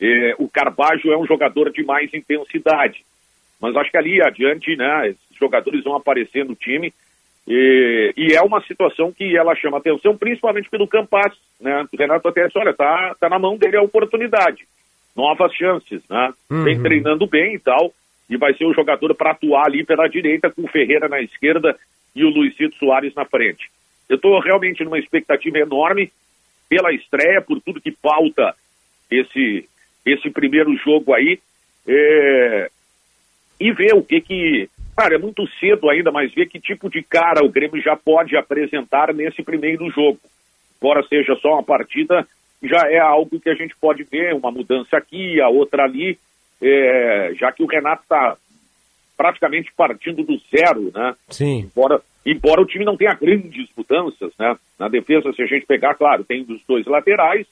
É, o Carbajo é um jogador de mais intensidade. Mas acho que ali adiante, né, esses jogadores vão aparecer no time. E, e, é uma situação que ela chama atenção, principalmente pelo Campas, né? O Renato até disse, olha, tá, tá na mão dele a oportunidade. Novas chances, né? Uhum. Vem treinando bem e tal, e vai ser o jogador para atuar ali pela direita, com o Ferreira na esquerda e o Luizito Soares na frente. Eu estou realmente numa expectativa enorme pela estreia, por tudo que pauta esse, esse primeiro jogo aí, é... e ver o que que Cara, é muito cedo ainda, mas ver que tipo de cara o Grêmio já pode apresentar nesse primeiro jogo. Embora seja só uma partida, já é algo que a gente pode ver, uma mudança aqui, a outra ali, é, já que o Renato está praticamente partindo do zero, né? Sim. Embora, embora o time não tenha grandes mudanças, né? Na defesa, se a gente pegar, claro, tem dos dois laterais,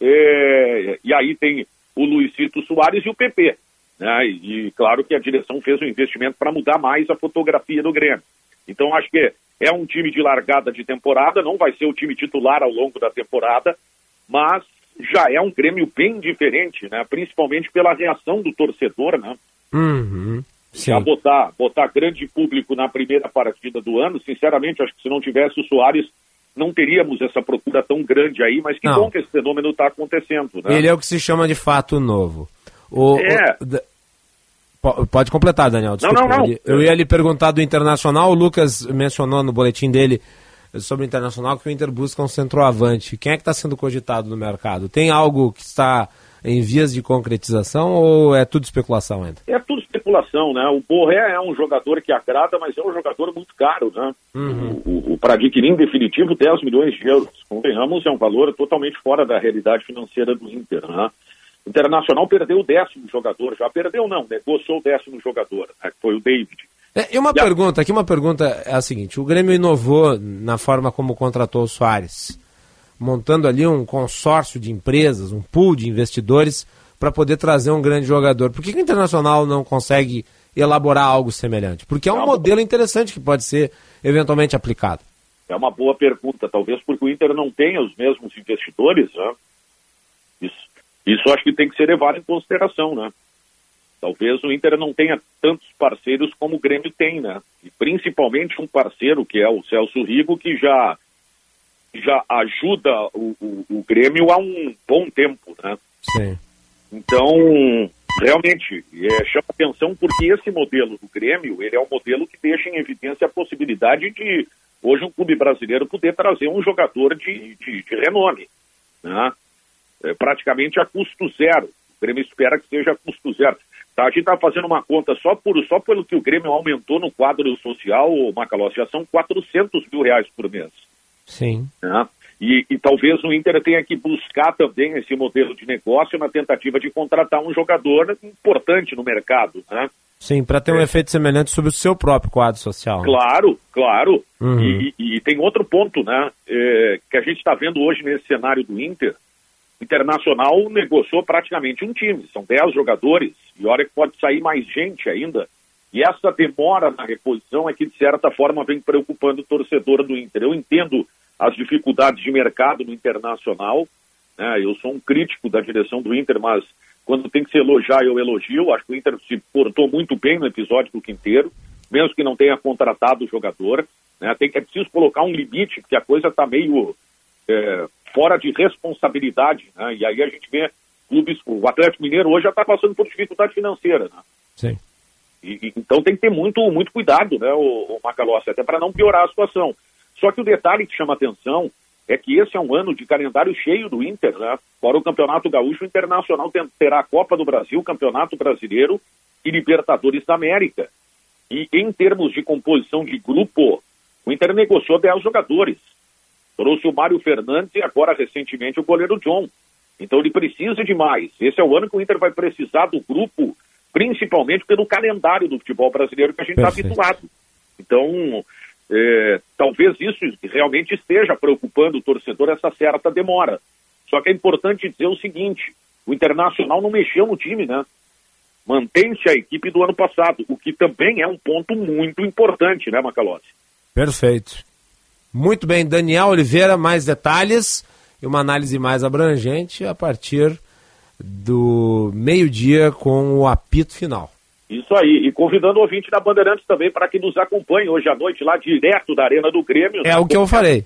é, e aí tem o Luizito Soares e o PP. Né? E, e claro que a direção fez um investimento para mudar mais a fotografia do Grêmio. Então acho que é um time de largada de temporada, não vai ser o time titular ao longo da temporada, mas já é um Grêmio bem diferente, né? Principalmente pela reação do torcedor, né? Uhum. Já botar, botar grande público na primeira partida do ano, sinceramente, acho que se não tivesse o Soares, não teríamos essa procura tão grande aí, mas que não. bom que esse fenômeno está acontecendo. Né? Ele é o que se chama de fato novo. O, é. O, Pode completar, Daniel. Desculpa. Não, não, não. Eu ia lhe perguntar do Internacional. O Lucas mencionou no boletim dele sobre o Internacional que o Inter busca um centroavante. Quem é que está sendo cogitado no mercado? Tem algo que está em vias de concretização ou é tudo especulação ainda? É tudo especulação, né? O Borré é um jogador que agrada, mas é um jogador muito caro, né? Uhum. O, o, o para adquirir em definitivo 10 milhões de euros. Convenhamos, é um valor totalmente fora da realidade financeira do Inter, né? O Internacional perdeu o décimo jogador, já perdeu não, negociou o décimo jogador, né, que foi o David. É, e uma E a- pergunta, aqui uma pergunta é a seguinte, o Grêmio inovou na forma como contratou o Soares, montando ali um consórcio de empresas, um pool de investidores para poder trazer um grande jogador. Por que, que o Internacional não consegue elaborar algo semelhante? Porque é um modelo interessante que pode ser eventualmente aplicado. É uma boa pergunta, talvez porque o Inter não tenha os mesmos investidores, né? Isso, isso acho que tem que ser levado em consideração, né? Talvez o Inter não tenha tantos parceiros como o Grêmio tem, né? E principalmente um parceiro que é o Celso Rigo, que já, já ajuda o, o, o Grêmio há um bom tempo, né? Sim. Então, realmente, é, chama atenção porque esse modelo do Grêmio, ele é um modelo que deixa em evidência a possibilidade de, hoje, um clube brasileiro poder trazer um jogador de, de, de renome, né? É, praticamente a custo zero. O Grêmio espera que seja a custo zero. Tá, a gente está fazendo uma conta só, por, só pelo que o Grêmio aumentou no quadro social, o Macalossi, já são 400 mil reais por mês Sim. né? E, e talvez o Inter tenha que buscar também esse modelo de negócio na tentativa de contratar um jogador importante no mercado, né? Sim, para ter um efeito semelhante sobre o seu próprio quadro social. Claro, claro. Uhum. E, e- e tem outro ponto, né? é, que a gente está vendo hoje nesse cenário do Inter. Internacional negociou praticamente um time, são 10 jogadores, e olha que pode sair mais gente ainda. E essa demora na reposição é que, de certa forma, vem preocupando o torcedor do Inter. Eu entendo as dificuldades de mercado no Internacional, né? eu sou um crítico da direção do Inter, mas quando tem que se elogiar, eu elogio. Acho que o Inter se portou muito bem no episódio do Quinteiro, mesmo que não tenha contratado o jogador. Né? Tem é preciso colocar um limite, porque a coisa está meio é, fora de responsabilidade. Né? E aí a gente vê clubes, o Atlético Mineiro hoje já está passando por dificuldade financeira. Né? Sim. E- e- então tem que ter muito, muito cuidado, né, o, o Macalossi, até para não piorar a situação. Só que o detalhe que chama atenção é que esse é um ano de calendário cheio do Inter, né? Fora o Campeonato Gaúcho, o Internacional terá a Copa do Brasil, Campeonato Brasileiro e Libertadores da América. E em termos de composição de grupo, o Inter negociou 10 jogadores. Trouxe o Mário Fernandes e agora, recentemente, o goleiro John. Então ele precisa de mais. Esse é o ano que o Inter vai precisar do grupo, principalmente pelo calendário do futebol brasileiro que a gente está habituado. Então, é, talvez isso realmente esteja preocupando o torcedor, essa certa demora. Só que é importante dizer o seguinte: o Internacional não mexeu no time, né? Mantém-se a equipe do ano passado, o que também é um ponto muito importante, né, Macalossi? Perfeito. Muito bem, Daniel Oliveira, mais detalhes e uma análise mais abrangente a partir do meio-dia com o apito final. Isso aí. E convidando o ouvinte da Bandeirantes também para que nos acompanhe hoje à noite lá direto da Arena do Grêmio. É o que eu farei.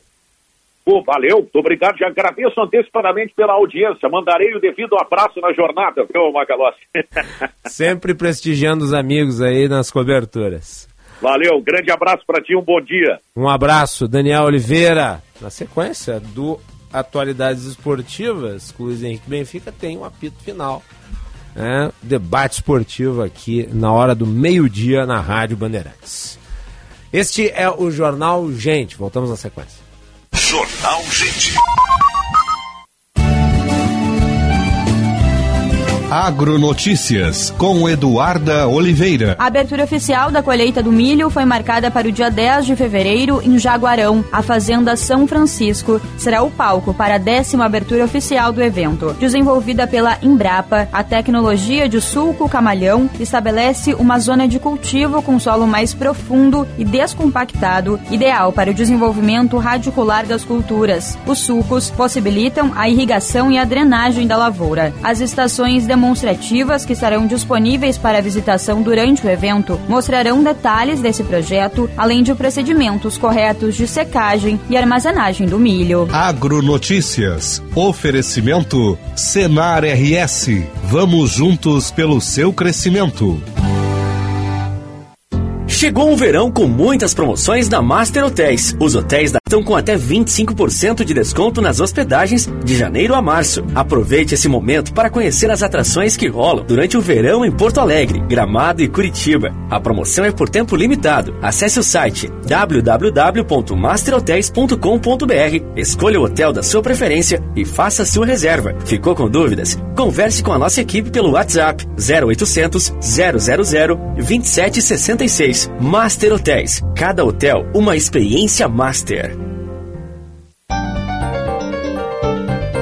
Pô, valeu, muito obrigado. Já agradeço antecipadamente pela audiência. Mandarei o devido abraço na jornada, viu, Macalossi? Sempre prestigiando os amigos aí nas coberturas. Valeu, grande abraço para ti, um bom dia. Um abraço, Daniel Oliveira. Na sequência do Atualidades Esportivas, com o Luiz Henrique Benfica tem um apito final. né? Debate esportivo aqui na hora do meio-dia na Rádio Bandeirantes. Este é o Jornal Gente. Voltamos na sequência. Jornal Gente. Agronotícias com Eduarda Oliveira. A abertura oficial da colheita do milho foi marcada para o dia 10 de fevereiro em Jaguarão. A Fazenda São Francisco será o palco para a décima abertura oficial do evento. Desenvolvida pela Embrapa, a tecnologia de sulco camalhão estabelece uma zona de cultivo com solo mais profundo e descompactado, ideal para o desenvolvimento radicular das culturas. Os sulcos possibilitam a irrigação e a drenagem da lavoura. As estações demonstrativas que estarão disponíveis para visitação durante o evento mostrarão detalhes desse projeto, além de procedimentos corretos de secagem e armazenagem do milho. Agronotícias. Oferecimento Senar RS. Vamos juntos pelo seu crescimento. Chegou um verão com muitas promoções da Master Hotéis. Os hotéis da estão com até 25% de desconto nas hospedagens de janeiro a março. Aproveite esse momento para conhecer as atrações que rolam durante o verão em Porto Alegre, Gramado e Curitiba. A promoção é por tempo limitado. Acesse o site www.masterhotels.com.br, escolha o hotel da sua preferência e faça sua reserva. Ficou com dúvidas? Converse com a nossa equipe pelo WhatsApp 0800 000 2766. Master Hotéis. Cada hotel uma experiência master.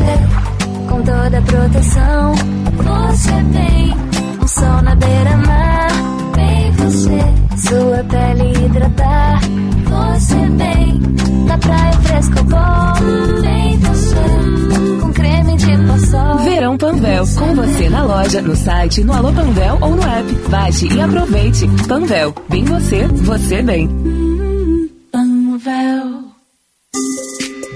você. Com toda a proteção, você tem. Um sol na beira-mar, vem você. Sua pele hidratar, você vem. Na praia fresco bom, vem você. Com creme de paçoca. Verão Panvel, com você na loja, no site, no Alô Panvel ou no app. Baixe e aproveite. Panvel, bem você, você bem. Panvel.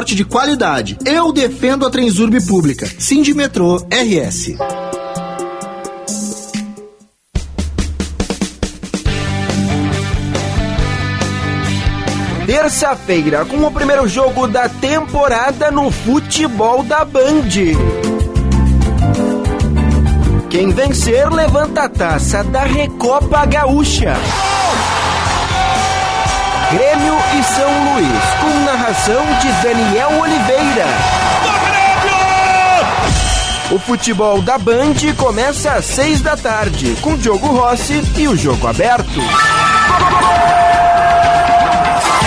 de qualidade. Eu defendo a Transurb pública. Sindimetrô RS. Terça-feira, com o primeiro jogo da temporada no futebol da Band. Quem vencer levanta a taça da Recopa Gaúcha. Grêmio e São Luís, com narração de Daniel Oliveira. O futebol da Band começa às seis da tarde, com Diogo Rossi e o jogo aberto.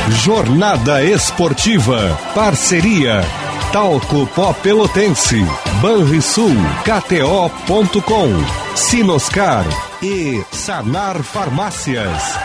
Jornada Esportiva. Parceria. Talco Pó Pelotense. Banrisul. KTO.com. Sinoscar. E Sanar Farmácias.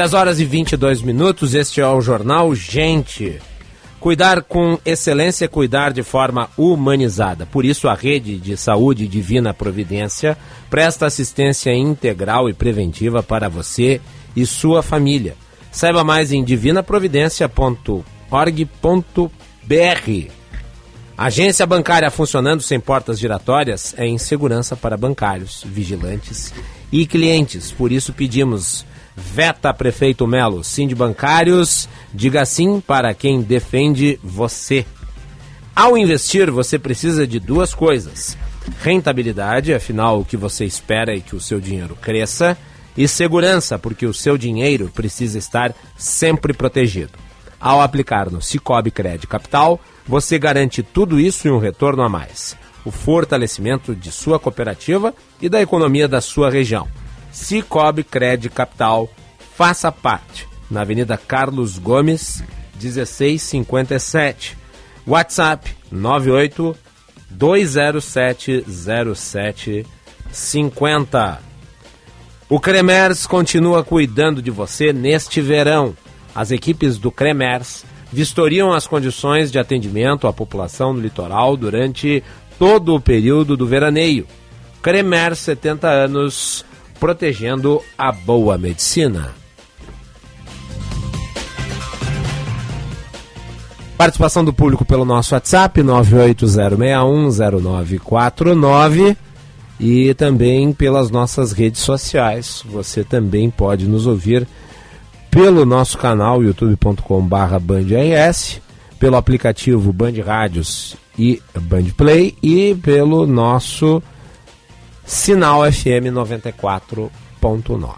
Dez horas e 22 minutos, este é o Jornal Gente. Cuidar com excelência é cuidar de forma humanizada. Por isso, a Rede de Saúde Divina Providência presta assistência integral e preventiva para você e sua família. Saiba mais em divinaprovidencia.org.br. Agência bancária funcionando sem portas giratórias é insegurança para bancários, vigilantes e clientes. Por isso pedimos Veta Prefeito Melo, sim de bancários, diga sim para quem defende você. Ao investir, você precisa de duas coisas: rentabilidade, afinal, o que você espera é que o seu dinheiro cresça, e segurança, porque o seu dinheiro precisa estar sempre protegido. Ao aplicar no Cicobi Cred Capital, você garante tudo isso e um retorno a mais. O fortalecimento de sua cooperativa e da economia da sua região. Cicobi Cred Capital, faça parte. Na Avenida Carlos Gomes, 1657. WhatsApp 98 207 0750. O Cremers continua cuidando de você neste verão. As equipes do Cremers vistoriam as condições de atendimento à população no litoral durante todo o período do veraneio. Cremer, 70 anos, protegendo a boa medicina. Participação do público pelo nosso WhatsApp 980610949 e também pelas nossas redes sociais. Você também pode nos ouvir pelo nosso canal youtube.com/bandrs, pelo aplicativo Band Rádios e Band Play e pelo nosso sinal FM 94.9.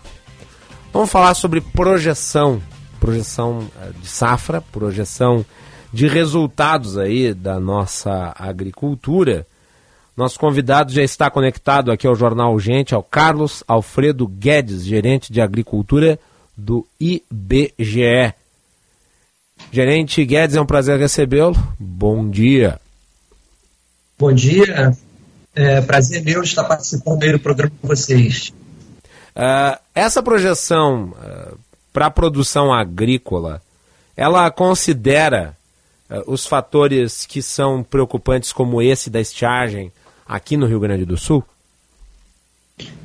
Vamos falar sobre projeção, projeção eh, de safra, projeção de resultados aí da nossa agricultura. Nosso convidado já está conectado aqui ao Jornal Gente, ao Carlos Alfredo Guedes, gerente de agricultura do IBGE. Gerente Guedes, é um prazer recebê-lo. Bom dia. Bom dia. É prazer meu estar participando aí do programa com vocês. Uh, essa projeção uh, para a produção agrícola, ela considera uh, os fatores que são preocupantes como esse da estiagem aqui no Rio Grande do Sul?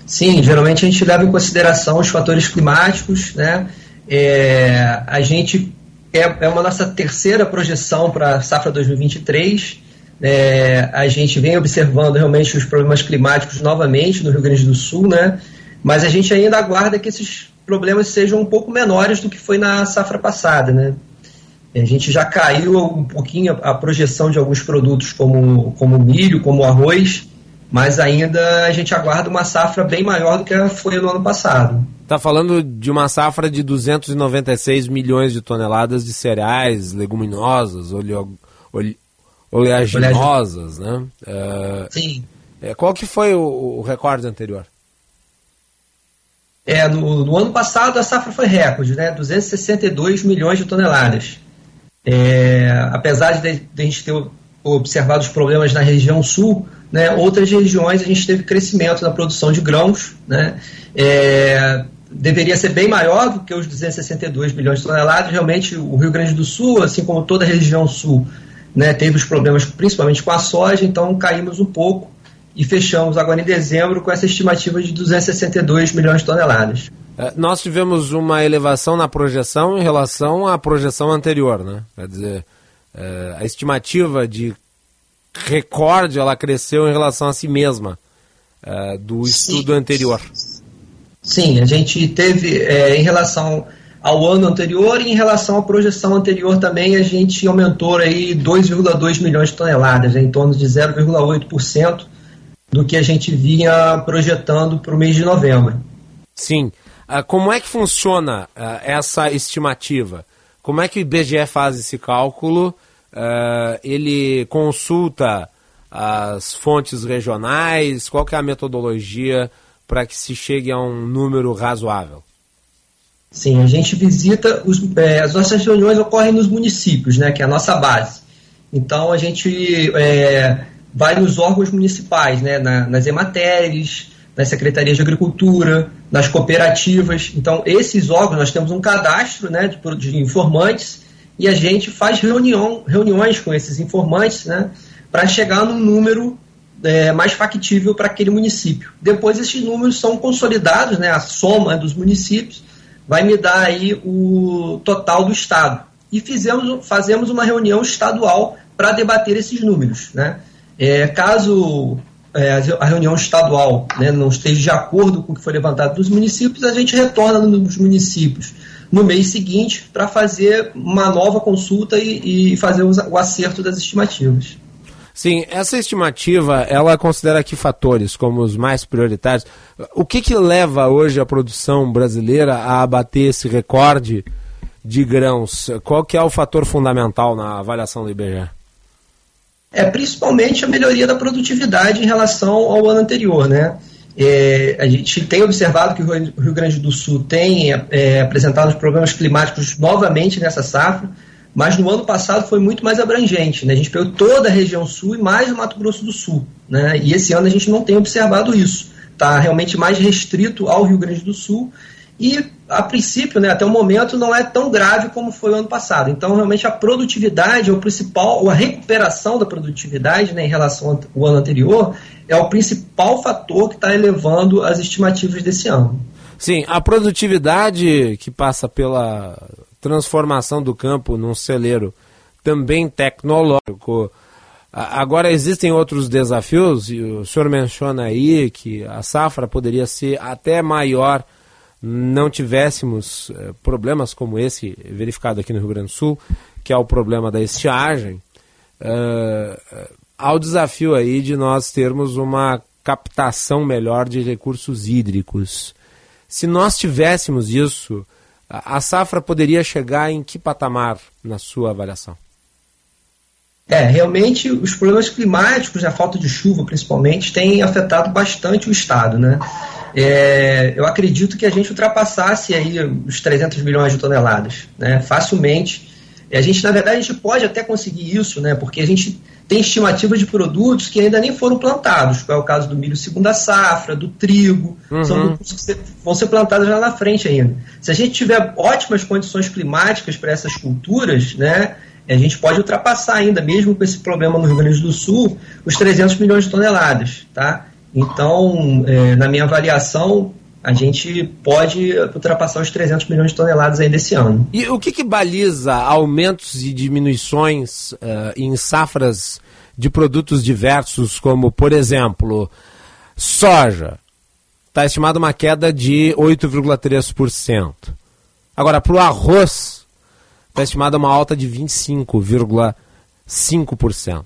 Sim, geralmente a gente leva em consideração os fatores climáticos, né? É, a gente é, é uma nossa terceira projeção para a safra 2023. É, a gente vem observando realmente os problemas climáticos novamente no Rio Grande do Sul, né? Mas a gente ainda aguarda que esses problemas sejam um pouco menores do que foi na safra passada, né? A gente já caiu um pouquinho a projeção de alguns produtos como, como milho, como arroz, mas ainda a gente aguarda uma safra bem maior do que foi no ano passado. Está falando de uma safra de 296 milhões de toneladas de cereais, leguminosas, oleo, ole, oleaginosas, né? Uh, Sim. É, qual que foi o, o recorde anterior? É, no, no, ano passado a safra foi recorde, né? 262 milhões de toneladas. É, apesar de, de a gente ter observado os problemas na região sul, né, outras regiões a gente teve crescimento na produção de grãos, né, é, deveria ser bem maior do que os 262 milhões de toneladas. Realmente, o Rio Grande do Sul, assim como toda a região sul, né, teve os problemas principalmente com a soja, então caímos um pouco e fechamos agora em dezembro com essa estimativa de 262 milhões de toneladas. É, nós tivemos uma elevação na projeção em relação à projeção anterior, né? Quer dizer, é, a estimativa de recorde ela cresceu em relação a si mesma é, do estudo Sim. anterior. Sim, a gente teve é, em relação ao ano anterior e em relação à projeção anterior também a gente aumentou aí 2,2 milhões de toneladas, em torno de 0,8% do que a gente vinha projetando para o mês de novembro. Sim. Uh, como é que funciona uh, essa estimativa? Como é que o IBGE faz esse cálculo? Uh, ele consulta as fontes regionais? Qual é a metodologia para que se chegue a um número razoável? Sim, a gente visita os, é, as nossas reuniões ocorrem nos municípios, né, que é a nossa base. Então a gente é, vai nos órgãos municipais, né, na, nas ematéries, nas secretarias de agricultura, nas cooperativas. Então esses órgãos nós temos um cadastro, né, de, de informantes e a gente faz reunião, reuniões com esses informantes, né, para chegar num número é, mais factível para aquele município. Depois esses números são consolidados, né, a soma dos municípios vai me dar aí o total do estado. E fizemos, fazemos uma reunião estadual para debater esses números. Né? É, caso é, a reunião estadual né, não esteja de acordo com o que foi levantado dos municípios, a gente retorna nos municípios no mês seguinte para fazer uma nova consulta e, e fazer o acerto das estimativas. Sim, essa estimativa, ela considera que fatores como os mais prioritários. O que, que leva hoje a produção brasileira a abater esse recorde de grãos? Qual que é o fator fundamental na avaliação do IBGE? É principalmente a melhoria da produtividade em relação ao ano anterior, né? É, a gente tem observado que o Rio Grande do Sul tem é, apresentado os problemas climáticos novamente nessa safra mas no ano passado foi muito mais abrangente. Né? A gente pegou toda a região sul e mais o Mato Grosso do Sul. Né? E esse ano a gente não tem observado isso. Está realmente mais restrito ao Rio Grande do Sul. E a princípio, né, até o momento, não é tão grave como foi o ano passado. Então, realmente, a produtividade é o principal, ou a recuperação da produtividade né, em relação ao ano anterior, é o principal fator que está elevando as estimativas desse ano. Sim, a produtividade que passa pela transformação do campo num celeiro também tecnológico. Agora existem outros desafios, e o senhor menciona aí que a safra poderia ser até maior não tivéssemos eh, problemas como esse verificado aqui no Rio Grande do Sul, que é o problema da estiagem, uh, há o desafio aí de nós termos uma captação melhor de recursos hídricos. Se nós tivéssemos isso, a safra poderia chegar em que patamar na sua avaliação? É, realmente os problemas climáticos, a falta de chuva principalmente, têm afetado bastante o estado, né? É, eu acredito que a gente ultrapassasse aí os 300 milhões de toneladas, né? Facilmente. E a gente, na verdade, a gente pode até conseguir isso, né? Porque a gente tem estimativa de produtos que ainda nem foram plantados, que é o caso do milho segunda safra, do trigo, uhum. são produtos que vão ser plantados lá na frente ainda. Se a gente tiver ótimas condições climáticas para essas culturas, né? a gente pode ultrapassar ainda, mesmo com esse problema no Rio Grande do Sul, os 300 milhões de toneladas. Tá? Então, é, na minha avaliação, a gente pode ultrapassar os 300 milhões de toneladas ainda esse ano. E o que, que baliza aumentos e diminuições uh, em safras de produtos diversos, como, por exemplo, soja? Está estimada uma queda de 8,3%. Agora, para o arroz, está estimada uma alta de 25,5%.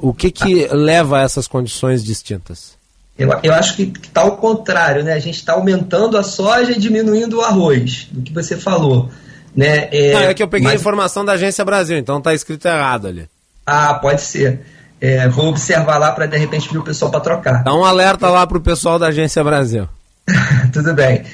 O que, que leva a essas condições distintas? Eu, eu acho que está ao contrário, né? A gente está aumentando a soja e diminuindo o arroz, do que você falou. Né? É, é que eu peguei mas... a informação da Agência Brasil, então está escrito errado ali. Ah, pode ser. É, vou observar lá para de repente vir o pessoal para trocar. Dá um alerta lá para o pessoal da Agência Brasil. Tudo bem.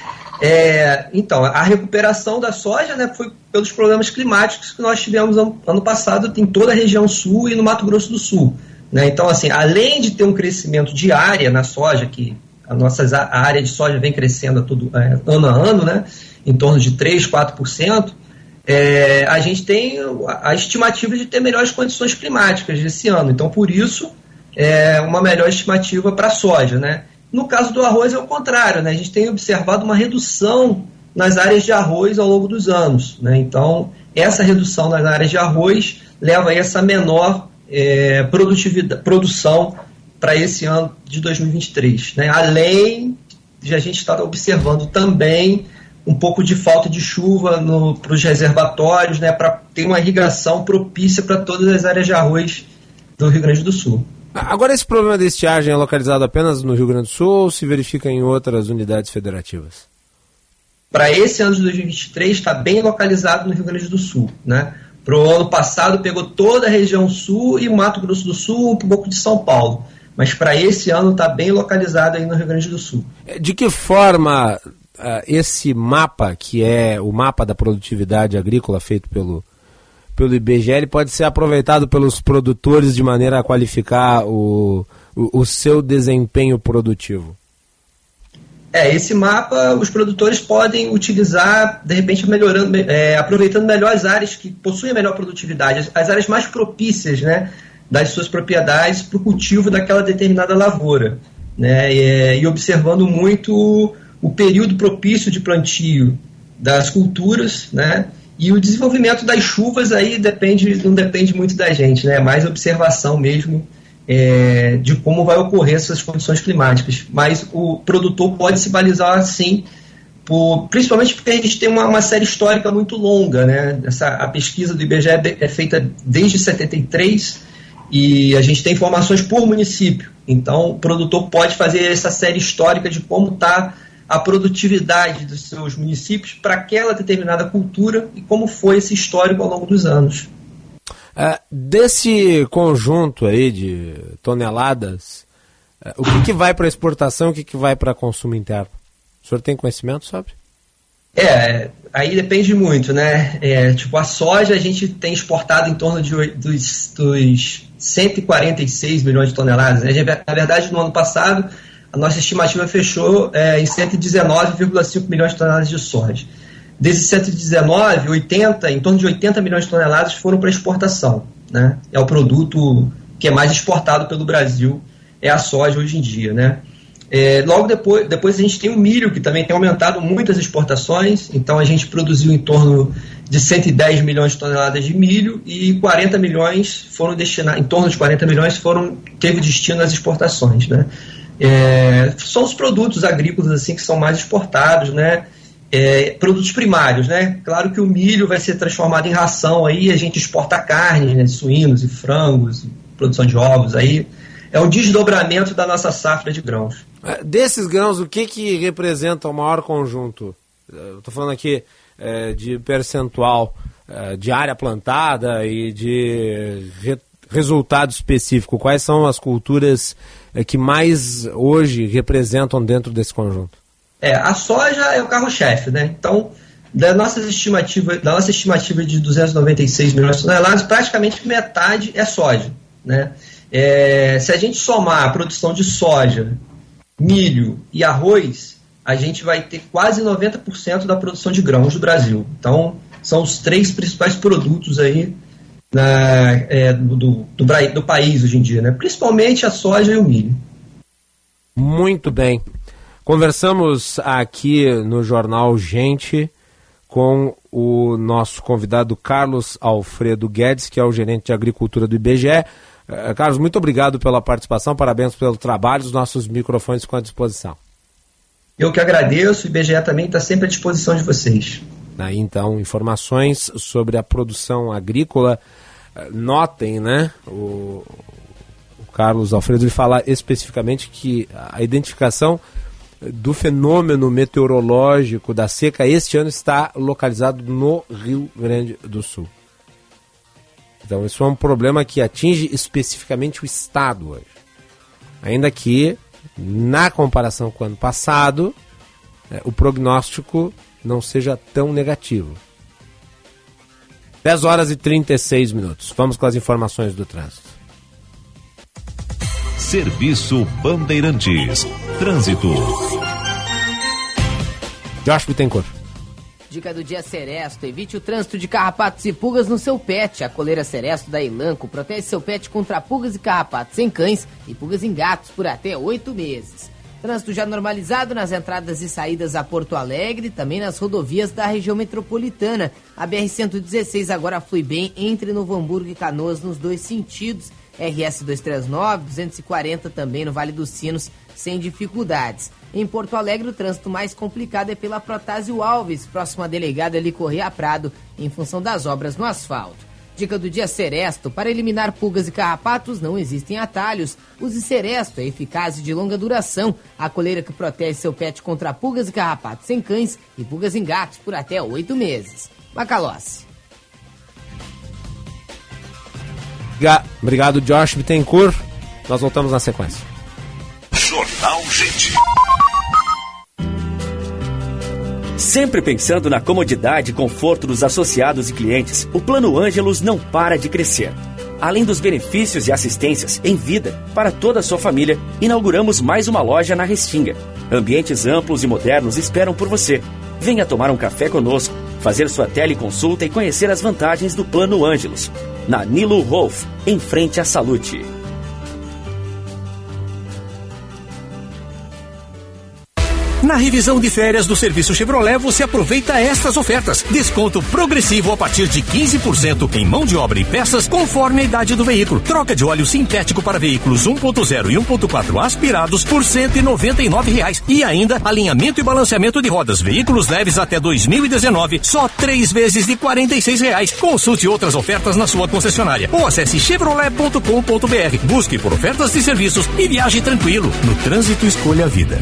É, então, a recuperação da soja né, foi pelos problemas climáticos que nós tivemos ano, ano, passado em toda a região sul e no Mato Grosso do Sul. Né? Então, assim, além de ter um crescimento de área na soja, que a nossa a área de soja vem crescendo a todo, é, ano a ano, né, em torno de 3, 4%, é, a gente tem a estimativa de ter melhores condições climáticas esse ano. Então, por isso, é uma melhor estimativa para a soja. Né? No caso do arroz é o contrário, né? A gente tem observado uma redução nas áreas de arroz ao longo dos anos, né? Então, essa redução nas áreas de arroz leva a essa menor é, produtividade, produção para esse ano de 2023, né? Além de a gente estar observando também um pouco de falta de chuva para os reservatórios, né? Para ter uma irrigação propícia para todas as áreas de arroz do Rio Grande do Sul. Agora, esse problema de estiagem é localizado apenas no Rio Grande do Sul ou se verifica em outras unidades federativas? Para esse ano de 2023, está bem localizado no Rio Grande do Sul. Né? Para o ano passado, pegou toda a região sul e Mato Grosso do Sul, um pouco de São Paulo. Mas para esse ano está bem localizado aí no Rio Grande do Sul. De que forma uh, esse mapa, que é o mapa da produtividade agrícola feito pelo pelo IBGE, ele pode ser aproveitado pelos produtores de maneira a qualificar o, o, o seu desempenho produtivo? É, esse mapa os produtores podem utilizar, de repente, melhorando, é, aproveitando melhor as áreas que possuem a melhor produtividade, as, as áreas mais propícias né, das suas propriedades para o cultivo daquela determinada lavoura. Né, e, e observando muito o período propício de plantio das culturas, né, e o desenvolvimento das chuvas aí depende, não depende muito da gente, né? É mais observação mesmo é, de como vai ocorrer essas condições climáticas. Mas o produtor pode se balizar sim, por, principalmente porque a gente tem uma, uma, série histórica muito longa, né? Essa, a pesquisa do IBGE é, é feita desde 73 e a gente tem informações por município. Então, o produtor pode fazer essa série histórica de como está a produtividade dos seus municípios para aquela determinada cultura e como foi esse histórico ao longo dos anos. É, desse conjunto aí de toneladas, é, o que, que vai para exportação o que, que vai para consumo interno? O senhor tem conhecimento sobre? É, aí depende muito, né? É, tipo, a soja a gente tem exportado em torno de, dos, dos 146 milhões de toneladas. Né? Na verdade, no ano passado, a nossa estimativa fechou é, em 119,5 milhões de toneladas de soja. Desses 119, 80, em torno de 80 milhões de toneladas foram para exportação. Né? É o produto que é mais exportado pelo Brasil, é a soja hoje em dia. Né? É, logo depois, depois a gente tem o milho, que também tem aumentado muitas exportações, então a gente produziu em torno de 110 milhões de toneladas de milho e 40 milhões foram destinados, em torno de 40 milhões foram, teve destino às exportações. Né? É, são os produtos agrícolas assim que são mais exportados, né? É, produtos primários, né? Claro que o milho vai ser transformado em ração aí, a gente exporta carne, né? suínos e frangos, produção de ovos aí. É um desdobramento da nossa safra de grãos. É, desses grãos, o que, que representa o maior conjunto? Estou falando aqui é, de percentual é, de área plantada e de re, resultado específico. Quais são as culturas é, que mais hoje representam dentro desse conjunto? É, a soja é o carro-chefe, né? Então, da nossa estimativa, da nossa estimativa de 296 milhões de toneladas, praticamente metade é soja, né? É, se a gente somar a produção de soja, milho e arroz, a gente vai ter quase 90% da produção de grãos do Brasil. Então, são os três principais produtos aí na, é, do, do, do, do país hoje em dia, né? principalmente a soja e o milho. Muito bem. Conversamos aqui no jornal Gente com o nosso convidado Carlos Alfredo Guedes, que é o gerente de agricultura do IBGE. Uh, Carlos, muito obrigado pela participação, parabéns pelo trabalho, os nossos microfones ficam à disposição. Eu que agradeço, o IBGE também está sempre à disposição de vocês. Aí, então, informações sobre a produção agrícola. Notem, né? O, o Carlos Alfredo ele fala especificamente que a identificação do fenômeno meteorológico da seca este ano está localizado no Rio Grande do Sul. Então, isso é um problema que atinge especificamente o estado hoje. Ainda que, na comparação com o ano passado, é, o prognóstico não seja tão negativo. 10 horas e 36 minutos. Vamos com as informações do trânsito. Serviço Bandeirantes. Trânsito. Josh Bittencourt. Dica do dia Seresto. Evite o trânsito de carrapatos e pulgas no seu pet. A coleira Seresto da Elanco protege seu pet contra pulgas e carrapatos em cães e pulgas em gatos por até oito meses. Trânsito já normalizado nas entradas e saídas a Porto Alegre, também nas rodovias da região metropolitana. A BR-116 agora flui bem entre Novo Hamburgo e Canoas nos dois sentidos. RS 239, 240 também no Vale dos Sinos, sem dificuldades. Em Porto Alegre, o trânsito mais complicado é pela Protásio Alves, próximo à delegada ali Correia Prado, em função das obras no asfalto. Dica do dia Seresto. Para eliminar pulgas e carrapatos não existem atalhos. Use Seresto, é eficaz e de longa duração. A coleira que protege seu pet contra pulgas e carrapatos em cães e pulgas em gatos por até oito meses. Macalossi. Obrigado, Josh Bittencourt. Nós voltamos na sequência. Jornal Gente. Sempre pensando na comodidade e conforto dos associados e clientes, o Plano Ângelos não para de crescer. Além dos benefícios e assistências em vida para toda a sua família, inauguramos mais uma loja na Restinga. Ambientes amplos e modernos esperam por você. Venha tomar um café conosco, fazer sua teleconsulta e conhecer as vantagens do Plano Ângelos. Na Nilo Rolf, em frente à Salute. Na revisão de férias do serviço Chevrolet, você aproveita estas ofertas. Desconto progressivo a partir de 15% em mão de obra e peças, conforme a idade do veículo. Troca de óleo sintético para veículos 1.0 e 1.4 aspirados por 199 reais. E ainda alinhamento e balanceamento de rodas. Veículos leves até 2019, só três vezes de 46 reais. Consulte outras ofertas na sua concessionária ou acesse chevrolet.com.br. Busque por ofertas de serviços e viaje tranquilo. No trânsito, escolha a vida.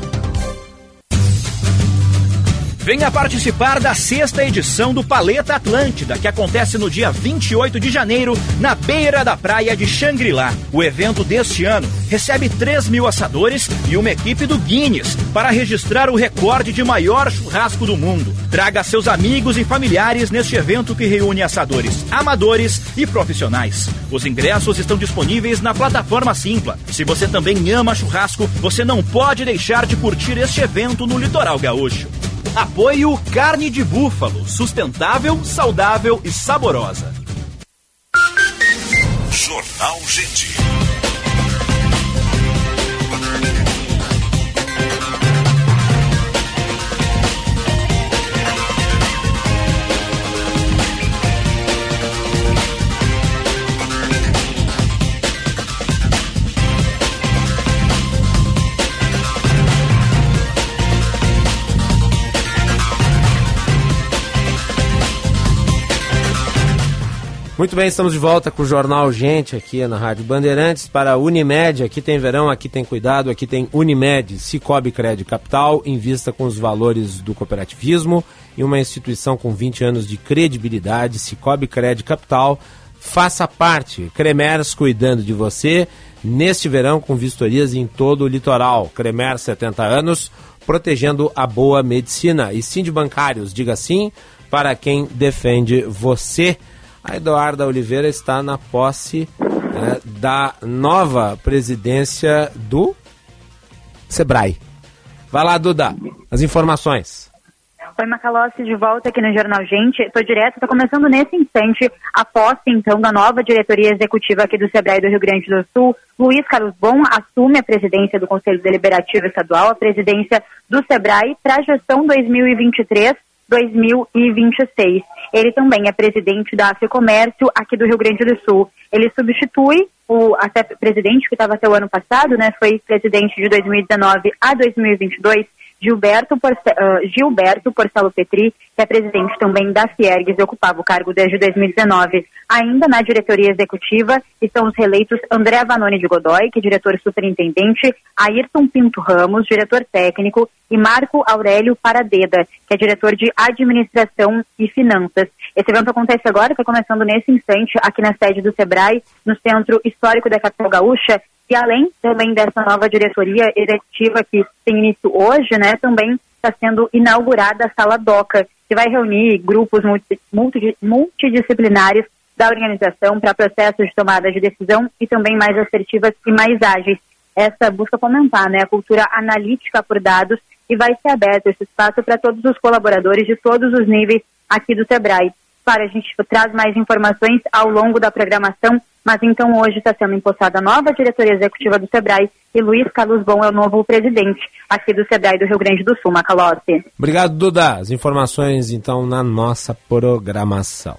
Venha participar da sexta edição do Paleta Atlântida, que acontece no dia 28 de janeiro, na beira da praia de Xangri-Lá. O evento deste ano recebe 3 mil assadores e uma equipe do Guinness para registrar o recorde de maior churrasco do mundo. Traga seus amigos e familiares neste evento que reúne assadores, amadores e profissionais. Os ingressos estão disponíveis na plataforma Simpla. Se você também ama churrasco, você não pode deixar de curtir este evento no Litoral Gaúcho. Apoio Carne de Búfalo, sustentável, saudável e saborosa. Jornal Gente. Muito bem, estamos de volta com o Jornal Gente aqui na Rádio Bandeirantes para a Unimed. Aqui tem verão, aqui tem cuidado, aqui tem Unimed, Cicobi Crédito Capital, invista com os valores do cooperativismo e uma instituição com 20 anos de credibilidade, Cicobi Crédito Capital. Faça parte, Cremers cuidando de você neste verão com vistorias em todo o litoral. Cremer 70 anos, protegendo a boa medicina. E sim de bancários, diga sim para quem defende você. A Eduarda Oliveira está na posse né, da nova presidência do Sebrae. Vai lá, Duda, as informações. Oi, Macalossi, de volta aqui no Jornal Gente. Estou direto, está começando nesse instante a posse, então, da nova diretoria executiva aqui do Sebrae do Rio Grande do Sul. Luiz Carlos Bom assume a presidência do Conselho Deliberativo Estadual, a presidência do Sebrae para a gestão 2023 2026. Ele também é presidente da Comércio aqui do Rio Grande do Sul. Ele substitui o até presidente que estava até o ano passado, né? Foi presidente de 2019 a 2022 Gilberto, Porce, uh, Gilberto Porcelo Petri, que é presidente também da Fiergues e ocupava o cargo desde 2019. Ainda na diretoria executiva estão os reeleitos André Vanoni de Godoy, que é diretor superintendente, Ayrton Pinto Ramos, diretor técnico, e Marco Aurélio Paradeda, que é diretor de administração e finanças. Esse evento acontece agora, está começando nesse instante, aqui na sede do SEBRAE, no Centro Histórico da Capital Gaúcha, e além também dessa nova diretoria executiva que tem início hoje, né, também está sendo inaugurada a Sala DOCA, que vai reunir grupos multi, multi, multidisciplinares da organização para processos de tomada de decisão e também mais assertivas e mais ágeis. Essa busca fomentar né, a cultura analítica por dados e vai ser aberto esse espaço para todos os colaboradores de todos os níveis aqui do SEBRAE. Para a gente traz mais informações ao longo da programação mas então hoje está sendo empossada a nova diretoria executiva do SEBRAE e Luiz Carlos Bom é o novo presidente aqui do SEBRAE do Rio Grande do Sul, Macalossi. Obrigado, Duda. As informações então na nossa programação.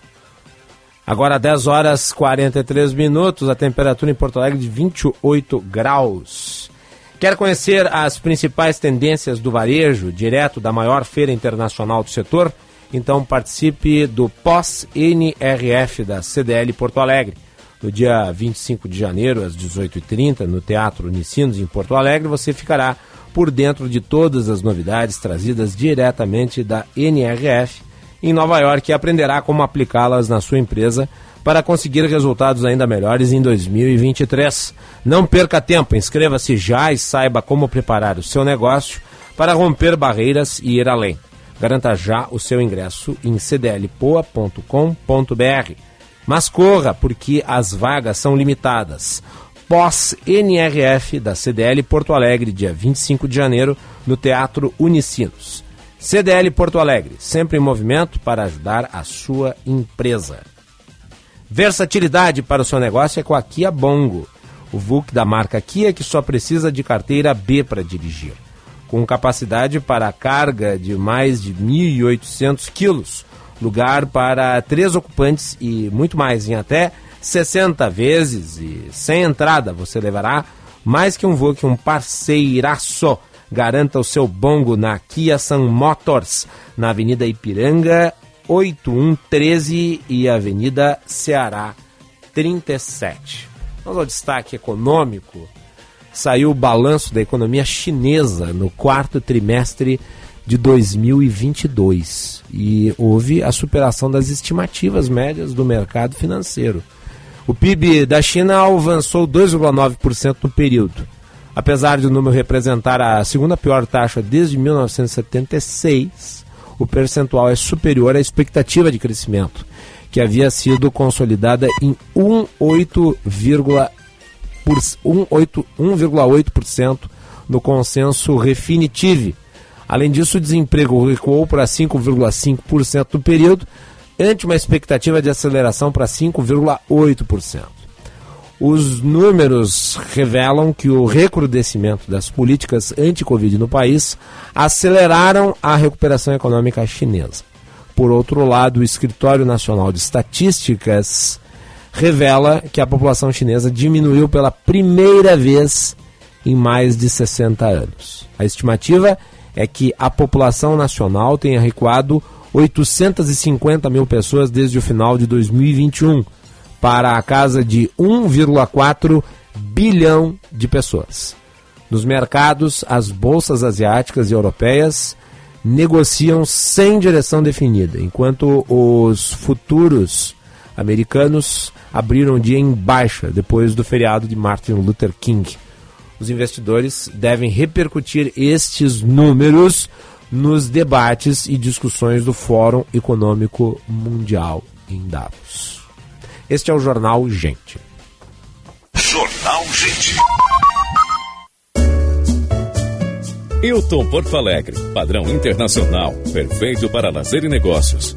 Agora 10 horas 43 minutos, a temperatura em Porto Alegre de 28 graus. Quer conhecer as principais tendências do varejo, direto da maior feira internacional do setor? Então participe do pós-NRF da CDL Porto Alegre. No dia 25 de janeiro, às 18h30, no Teatro Unicinos, em Porto Alegre, você ficará por dentro de todas as novidades trazidas diretamente da NRF em Nova York e aprenderá como aplicá-las na sua empresa para conseguir resultados ainda melhores em 2023. Não perca tempo, inscreva-se já e saiba como preparar o seu negócio para romper barreiras e ir além. Garanta já o seu ingresso em cdlpoa.com.br. Mas corra, porque as vagas são limitadas. Pós-NRF da CDL Porto Alegre, dia 25 de janeiro, no Teatro Unicinos. CDL Porto Alegre, sempre em movimento para ajudar a sua empresa. Versatilidade para o seu negócio é com a Kia Bongo, o VUC da marca Kia que só precisa de carteira B para dirigir. Com capacidade para carga de mais de 1.800 quilos, lugar para três ocupantes e muito mais em até 60 vezes e sem entrada você levará mais que um VUC, um parceiraço. Garanta o seu bongo na Kia Sun Motors, na Avenida Ipiranga, 8113 e Avenida Ceará 37. Vamos ao destaque econômico. Saiu o balanço da economia chinesa no quarto trimestre de 2022 e houve a superação das estimativas médias do mercado financeiro. O PIB da China avançou 2,9% no período. Apesar de o número representar a segunda pior taxa desde 1976, o percentual é superior à expectativa de crescimento, que havia sido consolidada em 1,8% no consenso Refinitiv. Além disso, o desemprego recuou para 5,5% no período, ante uma expectativa de aceleração para 5,8%. Os números revelam que o recrudescimento das políticas anti-Covid no país aceleraram a recuperação econômica chinesa. Por outro lado, o Escritório Nacional de Estatísticas revela que a população chinesa diminuiu pela primeira vez em mais de 60 anos. A estimativa é que a população nacional tenha recuado 850 mil pessoas desde o final de 2021 para a casa de 1,4 bilhão de pessoas. Nos mercados, as bolsas asiáticas e europeias negociam sem direção definida, enquanto os futuros americanos abriram o dia em baixa depois do feriado de Martin Luther King. Os investidores devem repercutir estes números nos debates e discussões do Fórum Econômico Mundial em Davos. Este é o Jornal Gente. Jornal Gente. Hilton Porto Alegre, padrão internacional, perfeito para lazer e negócios.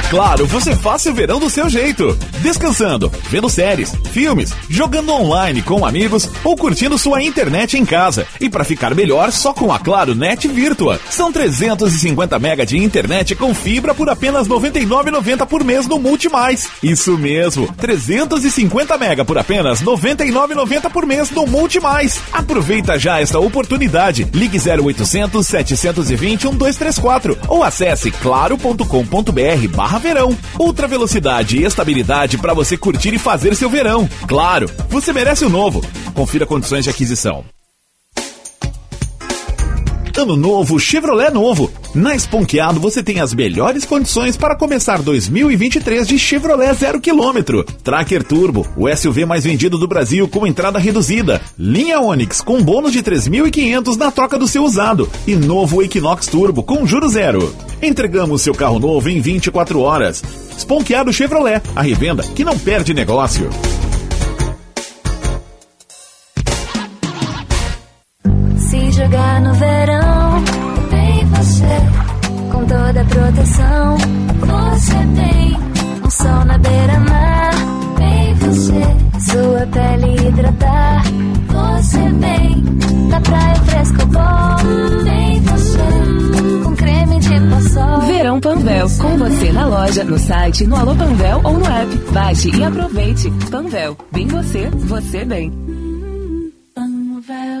Claro, você faz seu verão do seu jeito. Descansando, vendo séries, filmes, jogando online com amigos ou curtindo sua internet em casa. E para ficar melhor, só com a Claro Net Virtua. São 350 mega de internet com fibra por apenas R$ 99,90 por mês no Multimais. Isso mesmo, 350 mega por apenas R$ 99,90 por mês no Multimais. Aproveita já esta oportunidade. Ligue 0800 720 1234 ou acesse claro.com.br barra verão. Ultra velocidade e estabilidade para você curtir e fazer seu verão. Claro, você merece o novo. Confira condições de aquisição. Ano novo, Chevrolet novo. Na Esponqueado você tem as melhores condições para começar 2023 de Chevrolet zero quilômetro. Tracker Turbo, o SUV mais vendido do Brasil com entrada reduzida. Linha Onix com bônus de 3.500 na troca do seu usado. E novo Equinox Turbo com juro zero. Entregamos seu carro novo em 24 horas. Esponqueado Chevrolet, a revenda que não perde negócio. Se jogar no verão, você. Com toda toda proteção. Você tem um sol na beira-mar. Bem você, sua pele hidratar. Você bem, da praia fresco bom. Bem você, com creme de passol. Verão Panvel, com você na loja, no site, no Alô Panvel ou no app. Baixe e aproveite. Panvel, bem você, você bem. Panvel.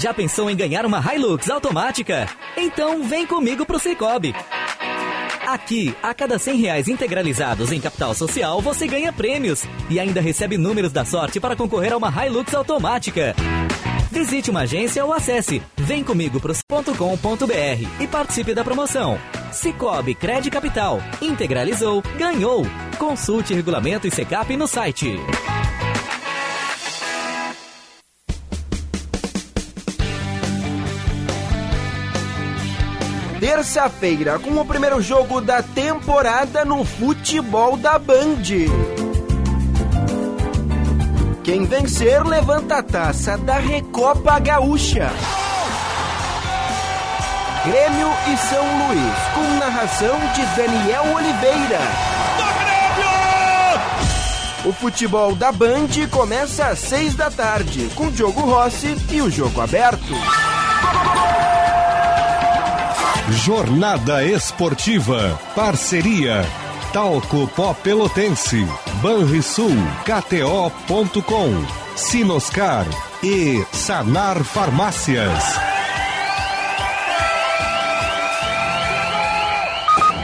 Já pensou em ganhar uma Hilux automática? Então vem comigo pro Cicobi. Aqui, a cada 100 reais integralizados em capital social, você ganha prêmios e ainda recebe números da sorte para concorrer a uma Hilux automática. Visite uma agência ou acesse vemcomigo.com.br e participe da promoção. Cicobi Cred Capital. Integralizou, ganhou. Consulte regulamento e secap no site. Terça-feira, com o primeiro jogo da temporada no futebol da Band. Quem vencer levanta a taça da Recopa Gaúcha. Grêmio e São Luís, com narração de Daniel Oliveira. O futebol da Band começa às seis da tarde, com Diogo Rossi e o jogo aberto. Jornada Esportiva. Parceria. Talco Pó Pelotense. Banrisul. KTO.com. Sinoscar. E Sanar Farmácias.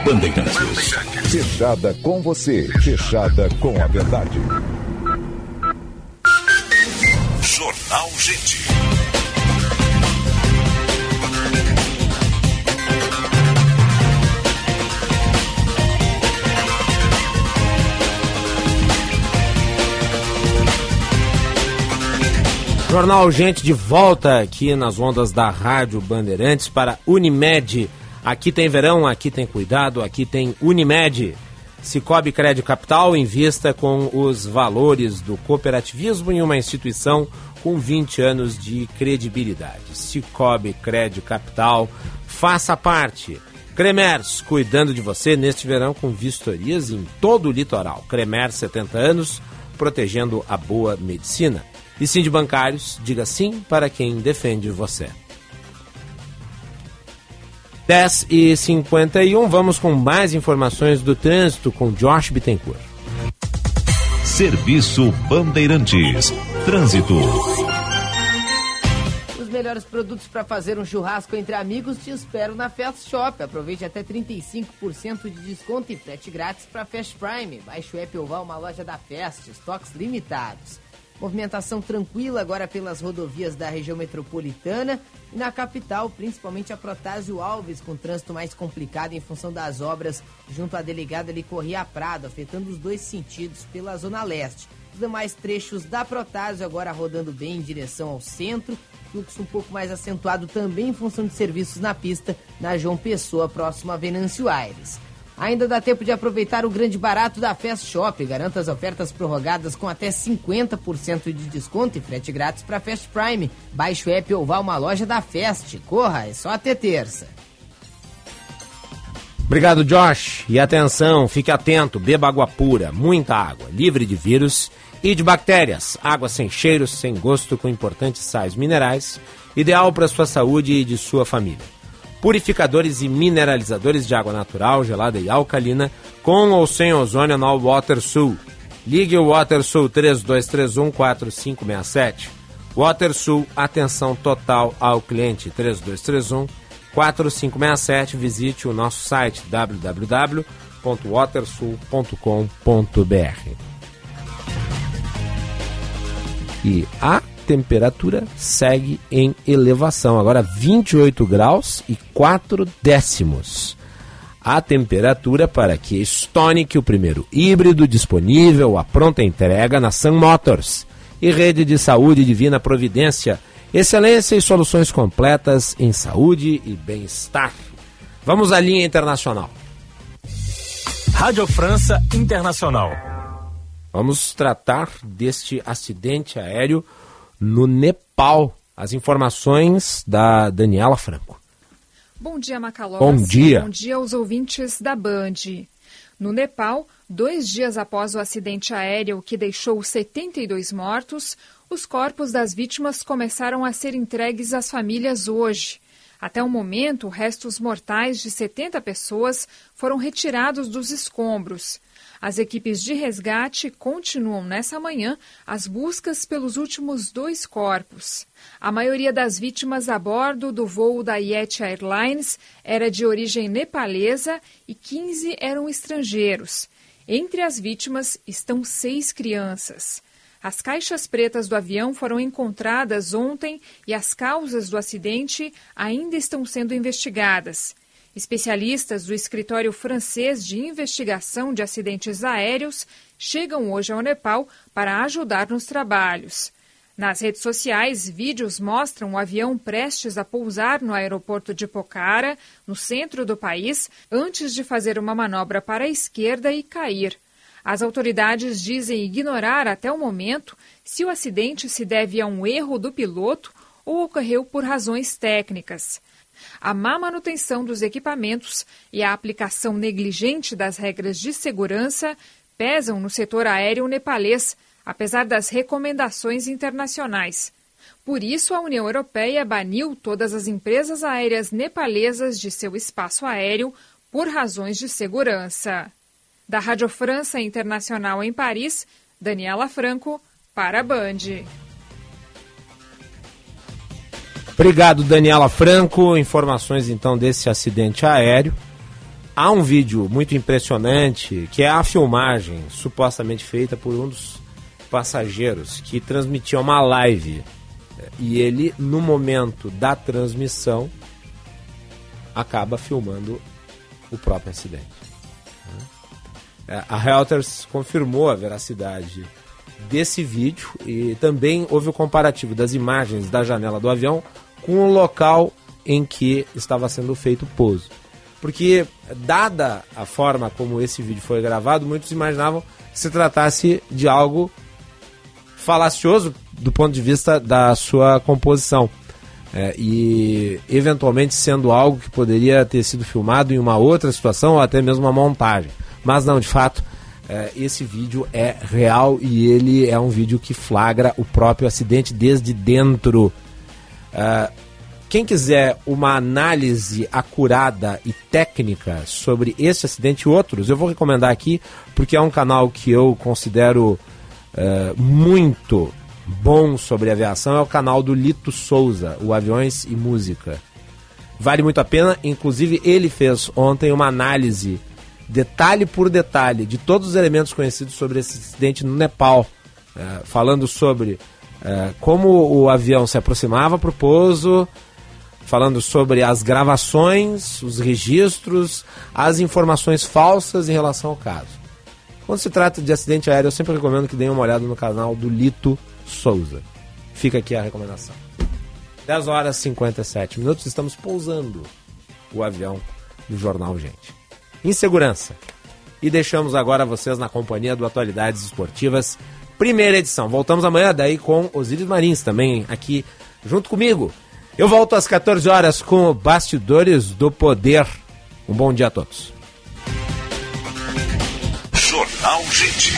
Bandeirantes. Fechada com você. Fechada com a verdade. Jornal Gente. Jornal Gente de volta aqui nas ondas da Rádio Bandeirantes para Unimed. Aqui tem verão, aqui tem cuidado, aqui tem Unimed. Cicobi Crédito Capital invista com os valores do cooperativismo em uma instituição com 20 anos de credibilidade. Cicobi Crédito Capital, faça parte. Cremers, cuidando de você neste verão com vistorias em todo o litoral. Cremer, 70 anos, protegendo a boa medicina. E sim de bancários, diga sim para quem defende você. 10 e 51 vamos com mais informações do trânsito com Josh Bittencourt. Serviço Bandeirantes. Trânsito. Os melhores produtos para fazer um churrasco entre amigos te esperam na Fast Shop. Aproveite até 35% de desconto e frete grátis para Fast Prime. Baixe o app ou vá a uma loja da Fast, estoques limitados. Movimentação tranquila agora pelas rodovias da região metropolitana e na capital, principalmente a Protásio Alves, com trânsito mais complicado em função das obras junto à delegada ali Corria Prado, afetando os dois sentidos pela zona leste. Os demais trechos da Protásio agora rodando bem em direção ao centro, fluxo um pouco mais acentuado também em função de serviços na pista na João Pessoa, próximo a Venâncio Aires. Ainda dá tempo de aproveitar o grande barato da Fast Shop. Garanta as ofertas prorrogadas com até 50% de desconto e frete grátis para Fast Prime. Baixe o app ou vá uma loja da Fast. Corra, é só até terça. Obrigado, Josh. E atenção, fique atento, beba água pura, muita água, livre de vírus e de bactérias. Água sem cheiro, sem gosto, com importantes sais minerais, ideal para sua saúde e de sua família. Purificadores e mineralizadores de água natural, gelada e alcalina, com ou sem ozônio no WaterSul. Ligue o WaterSul 3231 4567. WaterSul, atenção total ao cliente 3231 4567. Visite o nosso site www.watersul.com.br. E temperatura segue em elevação, agora 28 graus e 4 décimos. A temperatura para que Stonic, o primeiro híbrido disponível à pronta entrega na Sun Motors e Rede de Saúde Divina Providência. Excelência e soluções completas em saúde e bem-estar. Vamos à linha internacional. Rádio França Internacional. Vamos tratar deste acidente aéreo no Nepal. As informações da Daniela Franco. Bom dia, Macalossi. Bom dia. Bom dia aos ouvintes da Band. No Nepal, dois dias após o acidente aéreo que deixou 72 mortos, os corpos das vítimas começaram a ser entregues às famílias hoje. Até o momento, restos mortais de 70 pessoas foram retirados dos escombros. As equipes de resgate continuam nessa manhã as buscas pelos últimos dois corpos. A maioria das vítimas a bordo do voo da Yeti Airlines era de origem nepalesa e 15 eram estrangeiros. Entre as vítimas estão seis crianças. As caixas pretas do avião foram encontradas ontem e as causas do acidente ainda estão sendo investigadas. Especialistas do escritório francês de investigação de acidentes aéreos chegam hoje ao Nepal para ajudar nos trabalhos. Nas redes sociais, vídeos mostram o avião prestes a pousar no aeroporto de Pokhara, no centro do país, antes de fazer uma manobra para a esquerda e cair. As autoridades dizem ignorar até o momento se o acidente se deve a um erro do piloto ou ocorreu por razões técnicas. A má manutenção dos equipamentos e a aplicação negligente das regras de segurança pesam no setor aéreo nepalês, apesar das recomendações internacionais. Por isso, a União Europeia baniu todas as empresas aéreas nepalesas de seu espaço aéreo por razões de segurança. Da Rádio França Internacional em Paris, Daniela Franco, para a Band. Obrigado, Daniela Franco. Informações então desse acidente aéreo. Há um vídeo muito impressionante que é a filmagem supostamente feita por um dos passageiros que transmitia uma live. E ele, no momento da transmissão, acaba filmando o próprio acidente. É, a Reuters confirmou a veracidade desse vídeo e também houve o comparativo das imagens da janela do avião com o local em que estava sendo feito o pouso. Porque, dada a forma como esse vídeo foi gravado, muitos imaginavam que se tratasse de algo falacioso do ponto de vista da sua composição. É, e eventualmente sendo algo que poderia ter sido filmado em uma outra situação ou até mesmo uma montagem. Mas não, de fato, é, esse vídeo é real e ele é um vídeo que flagra o próprio acidente desde dentro Quem quiser uma análise acurada e técnica sobre esse acidente e outros, eu vou recomendar aqui, porque é um canal que eu considero uh, muito bom sobre aviação, é o canal do Lito Souza, o Aviões e Música. Vale muito a pena, inclusive ele fez ontem uma análise detalhe por detalhe de todos os elementos conhecidos sobre esse acidente no Nepal, uh, falando sobre é, como o avião se aproximava para o pouso, falando sobre as gravações, os registros, as informações falsas em relação ao caso. Quando se trata de acidente aéreo, eu sempre recomendo que deem uma olhada no canal do Lito Souza. Fica aqui a recomendação. 10 horas e 57 minutos, estamos pousando o avião do Jornal Gente. Insegurança. E deixamos agora vocês na companhia do Atualidades Esportivas primeira edição. Voltamos amanhã daí com Osíris Marins também aqui junto comigo. Eu volto às 14 horas com Bastidores do Poder. Um bom dia a todos. Jornal Gente.